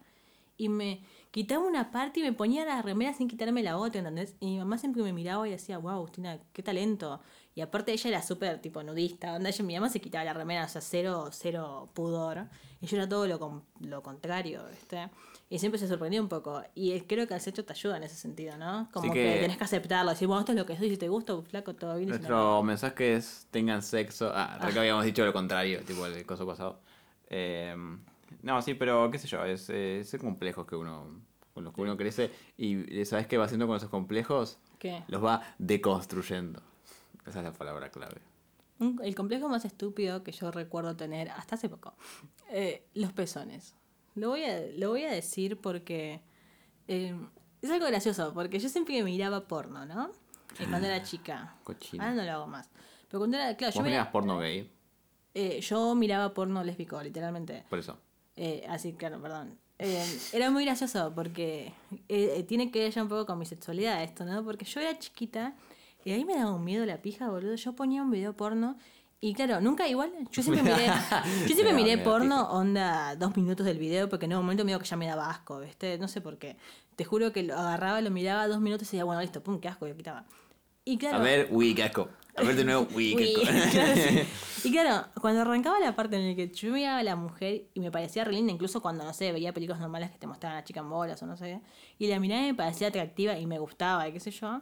Y me quitaba una parte y me ponía la remera sin quitarme la otra, ¿entendés? Y mi mamá siempre me miraba y decía, wow, Agustina, qué talento. Y aparte ella era súper tipo nudista, onda, ella, mi mamá se quitaba la remera, o sea, cero, cero pudor. Y yo era todo lo, con- lo contrario, ¿viste? Y siempre se sorprendió un poco. Y creo que el sexo te ayuda en ese sentido, ¿no? Como que... que- tenés que aceptarlo, decir, bueno, esto es lo que soy, si te gusta, flaco, todo bien. Nuestro mensaje es tengan sexo. Ah, que habíamos dicho lo contrario, tipo el coso pasado. Eh, no, sí, pero qué sé yo, es, eh, es complejos que uno, con los que uno crece. Y ¿sabes qué va haciendo con esos complejos? ¿Qué? Los va deconstruyendo. Esa es la palabra clave. El complejo más estúpido que yo recuerdo tener hasta hace poco. eh, los pezones. Lo voy a, lo voy a decir porque eh, es algo gracioso, porque yo siempre miraba porno, ¿no? Eh, cuando era chica. Cochina. Ahora no lo hago más. Pero cuando era, claro, yo, Vos mira- mirás porno gay, eh, yo miraba porno lésbico, literalmente. por eso. Eh, así, claro, perdón. Eh, era muy gracioso porque eh, tiene que ver ya un poco con mi sexualidad esto, ¿no? Porque yo era chiquita y ahí me daba un miedo la pija, boludo. Yo ponía un video porno y claro, nunca igual, yo siempre miré, yo siempre Me miré miedo, porno pija. onda dos minutos del video porque en un momento medio que ya me daba asco, ¿viste? No sé por qué. Te juro que lo agarraba, lo miraba dos minutos y decía, bueno, listo, pum, qué asco, y lo quitaba. Y claro, A ver, uy, qué asco. A ver de nuevo, uy, qué Uy, asco. claro, sí. Y claro, cuando arrancaba la parte en la que yo miraba a la mujer y me parecía re linda, incluso cuando, no sé, veía películas normales que te mostraban a chica en bolas o no sé, y la miraba y me parecía atractiva y me gustaba y qué sé yo.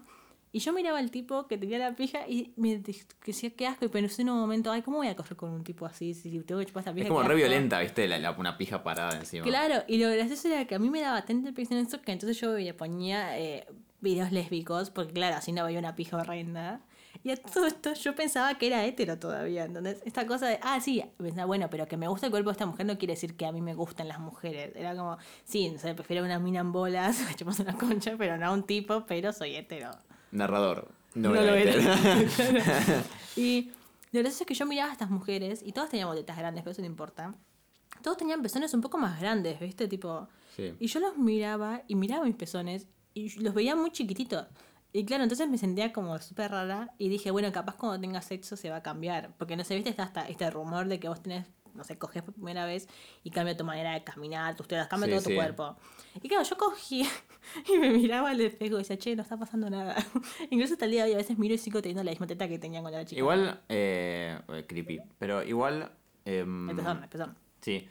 Y yo miraba al tipo que tenía la pija y me de- decía qué asco y pensé en un momento, ay, ¿cómo voy a coger con un tipo así si tengo que chupar esta pija? Es como qué re asco"? violenta, ¿viste? La, la- una pija parada encima. Claro, y lo gracioso era que a mí me daba tanta impresión eso que entonces yo me ponía eh, videos lésbicos, porque claro, así no veía una pija horrenda. Y a todo esto yo pensaba que era hétero todavía, entonces esta cosa de, ah, sí, bueno, pero que me gusta el cuerpo de esta mujer no quiere decir que a mí me gustan las mujeres. Era como, sí, no sé, prefiero una mina en bolas, me chupas una concha, pero no a un tipo, pero soy hetero. Narrador. No, No era lo era. hetero. Y lo gracioso es que yo miraba a estas mujeres y todas teníamos tetas grandes, pero eso no importa. Todos tenían pezones un poco más grandes, ¿viste? Tipo. Sí. Y yo los miraba y miraba mis pezones y los veía muy chiquititos. Y claro, entonces me sentía como súper rara y dije, bueno, capaz cuando tengas sexo se va a cambiar. Porque no sé, viste, está hasta este rumor de que vos tenés, no sé, coges por primera vez y cambia tu manera de caminar, tus tetas, cambia Sí, todo tu cuerpo. Y claro, yo cogí y me miraba al espejo y decía, che, no está pasando nada. Incluso hasta el día de hoy a veces miro y sigo teniendo la misma teta que tenía cuando era chica. Igual, eh, eh, creepy, pero igual... em, El pezón, el pezón. Sí.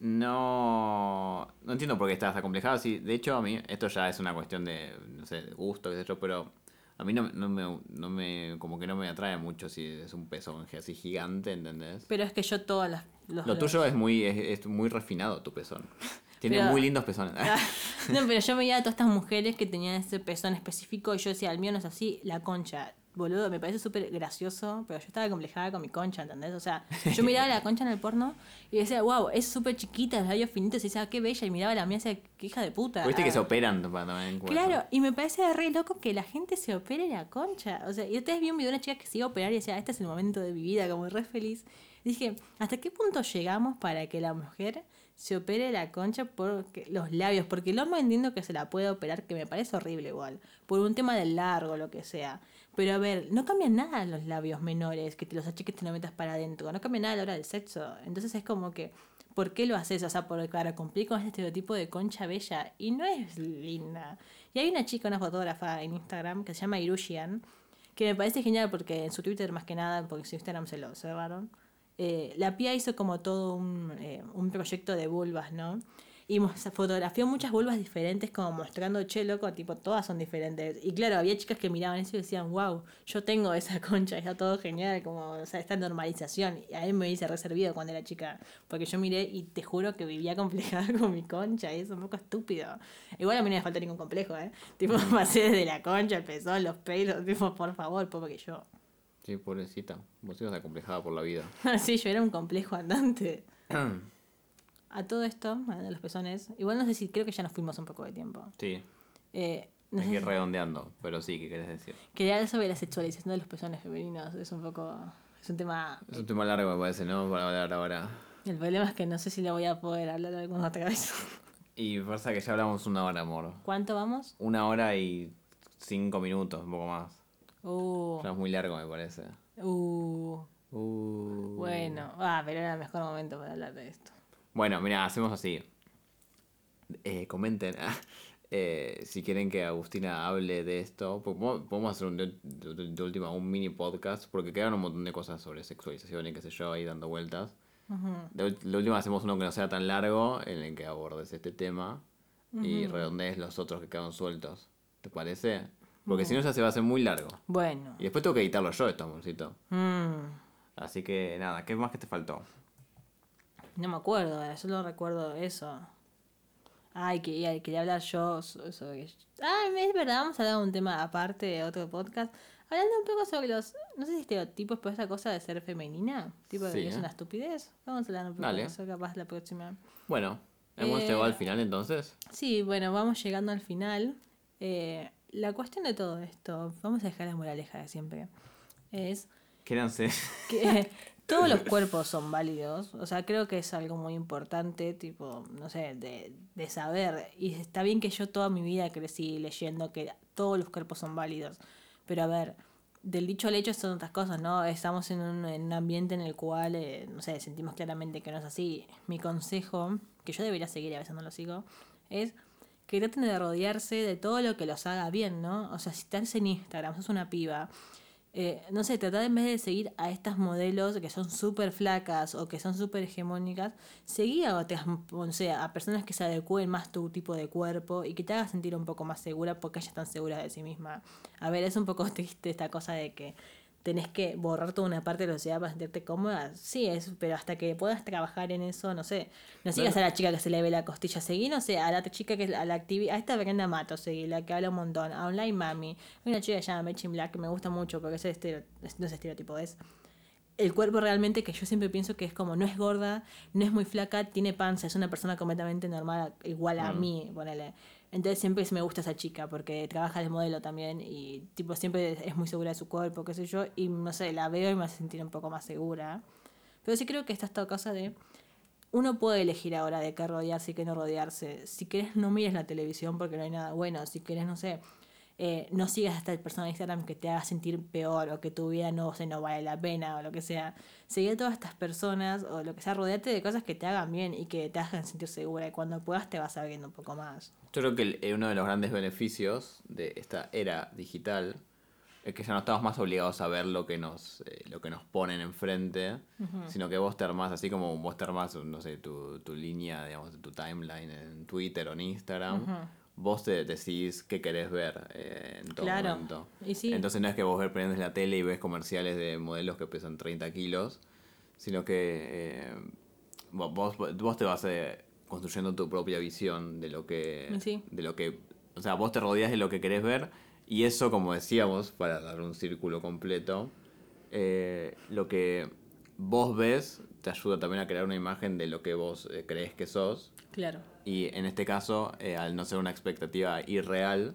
No, no entiendo por qué estás acomplejado. Sí, de hecho, a mí, esto ya es una cuestión de, no sé, de gusto, qué sé yo, pero a mí no, no, me, no me, como que no me atrae mucho si es un pezón así gigante, ¿entendés? Pero es que yo todas las... los- Lo los- tuyo es muy, es, es muy refinado tu pezón. Tiene Pero- muy lindos pezones. Ah, No, pero yo veía a todas estas mujeres que tenían ese pezón específico y yo decía, el mío no es así, la concha. Boludo, me parece súper gracioso, pero yo estaba complejada con mi concha, ¿entendés? O sea, yo miraba la concha en el porno y decía, wow, es súper chiquita, los labios finitos, y decía, qué bella, y miraba la mía y decía, qué hija de puta. Viste que se Ah. operan para también. Claro, y me parece re loco que la gente se opere la concha. O sea, y ustedes vi un video de una chica que se iba a operar y decía, este es el momento de mi vida, como re feliz. Dije, ¿hasta qué punto llegamos para que la mujer se opere la concha por los labios? Porque el hombre entiendo que se la puede operar, que me parece horrible igual, por un tema del largo, lo que sea. Pero a ver, no cambian nada los labios menores, que te los achiques te lo metas para adentro, no cambia nada a la hora del sexo. Entonces es como que, ¿por qué lo haces? O sea, por, para cumplir con este estereotipo de concha bella. Y no es linda. Y hay una chica, una fotógrafa en Instagram que se llama Irushian, que me parece genial porque en su Twitter más que nada, porque su Instagram se lo cerraron, eh, la pía hizo como todo un, eh, un proyecto de vulvas, ¿no? Y fotografió muchas vulvas diferentes como mostrando, che, loco, tipo, todas son diferentes. Y claro, había chicas que miraban eso y decían, wow, yo tengo esa concha, está todo genial, como, o sea, esta normalización. Y a mí me hice reservido cuando era chica, porque yo miré y te juro que vivía complejada con mi concha y eso es un poco estúpido. Igual a mí no me falta ningún complejo, ¿eh? Tipo, pasé desde la concha, el pezón, los pelos, tipo, por favor, porque yo. Sí, pobrecita. Vos ibas acomplejada por la vida. sí, yo era un complejo andante. A todo esto, a los pezones, igual no sé si creo que ya nos fuimos un poco de tiempo. Sí, Eh, no hay que ir redondeando, pero sí, ¿qué querés decir? quería hablar sobre la sexualización de los pezones femeninos. Es un poco. Es un tema. Es un tema largo, me parece, ¿no? Para hablar ahora. El problema es que no sé si lo voy a poder hablar alguna otra vez. Y pasa que ya hablamos una hora, amor. ¿Cuánto vamos? Una hora y cinco minutos, un poco más. Uh, Ya es muy largo, me parece. uh, Uh. bueno. Ah, pero era el mejor momento para hablar de esto. Bueno, mira, hacemos así. Eh, comenten eh, si quieren que Agustina hable de esto. porque Podemos hacer un, de, de- de última un mini podcast porque quedan un montón de cosas sobre sexualización y qué sé yo ahí dando vueltas. De, ul- de última hacemos uno que no sea tan largo en el que abordes este tema y redondees los otros que quedan sueltos. ¿Te parece? Porque si no ya se va a hacer muy largo. Bueno. Y después tengo que editarlo yo esto, amorcito. Mm, Así que nada, ¿qué más que te faltó? No me acuerdo, eh, solo recuerdo eso. Ay, que, ay, quería hablar yo so- sobre... Ah, es verdad, vamos a hablar de un tema aparte de otro podcast. Hablando un poco sobre los, no sé si estereotipos, pero esa cosa de ser femenina, tipo de que es una estupidez. Vamos a hablar un poco Dale. de eso capaz la próxima. Bueno, hemos Eh, llegado al final entonces. Sí, bueno, vamos llegando al final. Eh, la cuestión de todo esto, vamos a dejar la moraleja de siempre, es Quédense. que todos los cuerpos son válidos. O sea, creo que es algo muy importante, tipo, no sé, de, de saber. Y está bien que yo toda mi vida crecí leyendo que todos los cuerpos son válidos. Pero a ver, del dicho al hecho son otras cosas, ¿no? Estamos en un, en un ambiente en el cual, eh, no sé, sentimos claramente que no es así. Mi consejo, que yo debería seguir y a veces no lo sigo, es que traten de rodearse de todo lo que los haga bien, ¿no? O sea, si estás en Instagram, sos una piba, eh, no sé, tratar en vez de seguir a estas modelos que son súper flacas o que son súper hegemónicas, seguir a otras, o sea, a personas que se adecúen más tu tipo de cuerpo y que te hagas sentir un poco más segura porque ellas están seguras de sí misma. A ver, es un poco triste esta cosa de que tenés que borrar toda una parte de la sociedad para sentirte cómoda. Sí, es, pero hasta que puedas trabajar en eso, no sé. No sigas a la chica que se le ve la costilla, seguí, no sé, a la chica que es a la activi- a esta Brenda Mato, seguí, la que habla un montón, a Online Mami. Hay una chica que se llama Mechin Black que me gusta mucho porque es estereo- es- no es estereotipo, es el cuerpo realmente que yo siempre pienso que es como no es gorda, no es muy flaca, tiene panza, es una persona completamente normal, igual a mí, ponele. Entonces siempre me gusta esa chica porque trabaja de modelo también y tipo siempre es muy segura de su cuerpo, qué sé yo, y no sé, la veo y me hace sentir un poco más segura. Pero sí creo que está esta cosa de uno puede elegir ahora de qué rodearse y qué no rodearse. Si querés no mires la televisión porque no hay nada bueno, si querés no sé, eh, no sigas a esta persona de Instagram que te haga sentir peor o que tu vida no, se no vale la pena o lo que sea. Seguir a todas estas personas o lo que sea, rodearte de cosas que te hagan bien y que te hagan sentir segura y cuando puedas te vas abriendo un poco más. Yo creo que eh, uno de los grandes beneficios de esta era digital es que ya no estamos más obligados a ver lo que nos, eh, lo que nos ponen enfrente, sino que vos te armás, así como vos te armás, no sé, tu, tu línea, digamos, tu timeline en Twitter o en Instagram, vos te decís qué querés ver eh, en todo Claro. momento. Y sí. Entonces no es que vos prendes la tele y ves comerciales de modelos que pesan 30 kilos, sino que eh, vo- vos, vos te vas eh, construyendo tu propia visión de lo que... Sí. De lo que o sea, vos te rodeas de lo que querés ver y eso, como decíamos, para dar un círculo completo, eh, lo que vos ves te ayuda también a crear una imagen de lo que vos eh, crees que sos. Claro. Y en este caso, eh, al no ser una expectativa irreal,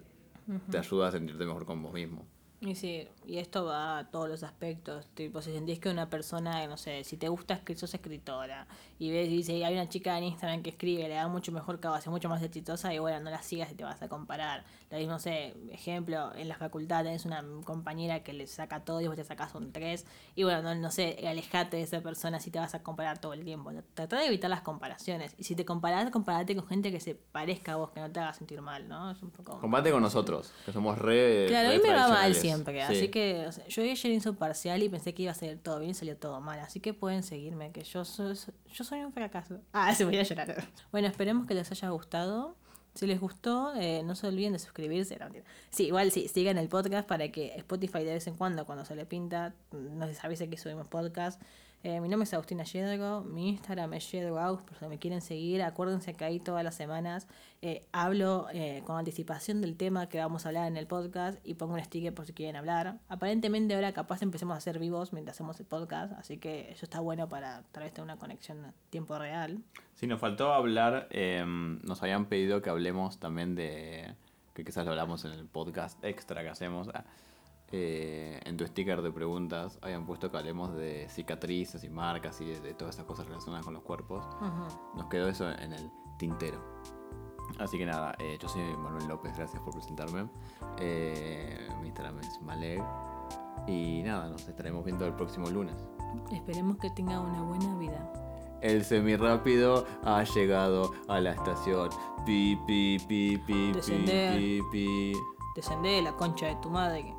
te ayuda a sentirte mejor con vos mismo. Y sí, y esto va a todos los aspectos. Tipo, si sentís que una persona, no sé, si te gusta que sos escritora y ves y dice, hay una chica en Instagram que escribe, le da mucho mejor que es mucho más exitosa, y bueno, no la sigas y te vas a comparar. Lo mismo, no sé, ejemplo, en la facultad tenés una compañera que le saca todo y vos te sacás un 3, y bueno, no, no sé, alejate de esa persona si te vas a comparar todo el tiempo. Tratá de evitar las comparaciones. Y si te comparás, comparate con gente que se parezca a vos, que no te haga sentir mal, ¿no? Es un poco... Combate con nosotros, que somos re. Claro, a mí me va mal tradicionales. Siempre, Sí. así que o sea, yo ayer hice un parcial y pensé que iba a salir todo bien y salió todo mal, así que pueden seguirme, que yo soy, yo soy un fracaso. Ah, se voy a llorar. Bueno, esperemos que les haya gustado. Si les gustó, eh, no se olviden de suscribirse. No, sí, igual sí, sigan el podcast para que Spotify de vez en cuando, cuando se le pinta, nos avise que subimos podcast. Eh, mi nombre es Agustina Yedgo, mi Instagram es YedgoAus, por si me quieren seguir. Acuérdense que ahí todas las semanas eh, hablo eh, con anticipación del tema que vamos a hablar en el podcast y pongo un sticker por si quieren hablar. Aparentemente ahora capaz empecemos a hacer vivos mientras hacemos el podcast, así que eso está bueno para tal vez tener una conexión a tiempo real. Sí, nos faltó hablar, eh, nos habían pedido que hablemos también de, que quizás lo hablamos en el podcast extra que hacemos, ah, eh, en tu sticker de preguntas habían puesto que hablemos de cicatrices y marcas y de, de todas esas cosas relacionadas con los cuerpos. Nos quedó eso en el tintero. Así que nada, eh, yo soy Manuel López, gracias por presentarme. Eh, mi Instagram es Maleg. Y nada, nos estaremos viendo el próximo lunes. Esperemos que tenga una buena vida. El semirápido ha llegado a la estación. Pi, pi, pi, pi, pi, Descender. pi, pi. Descendé de la concha de tu madre.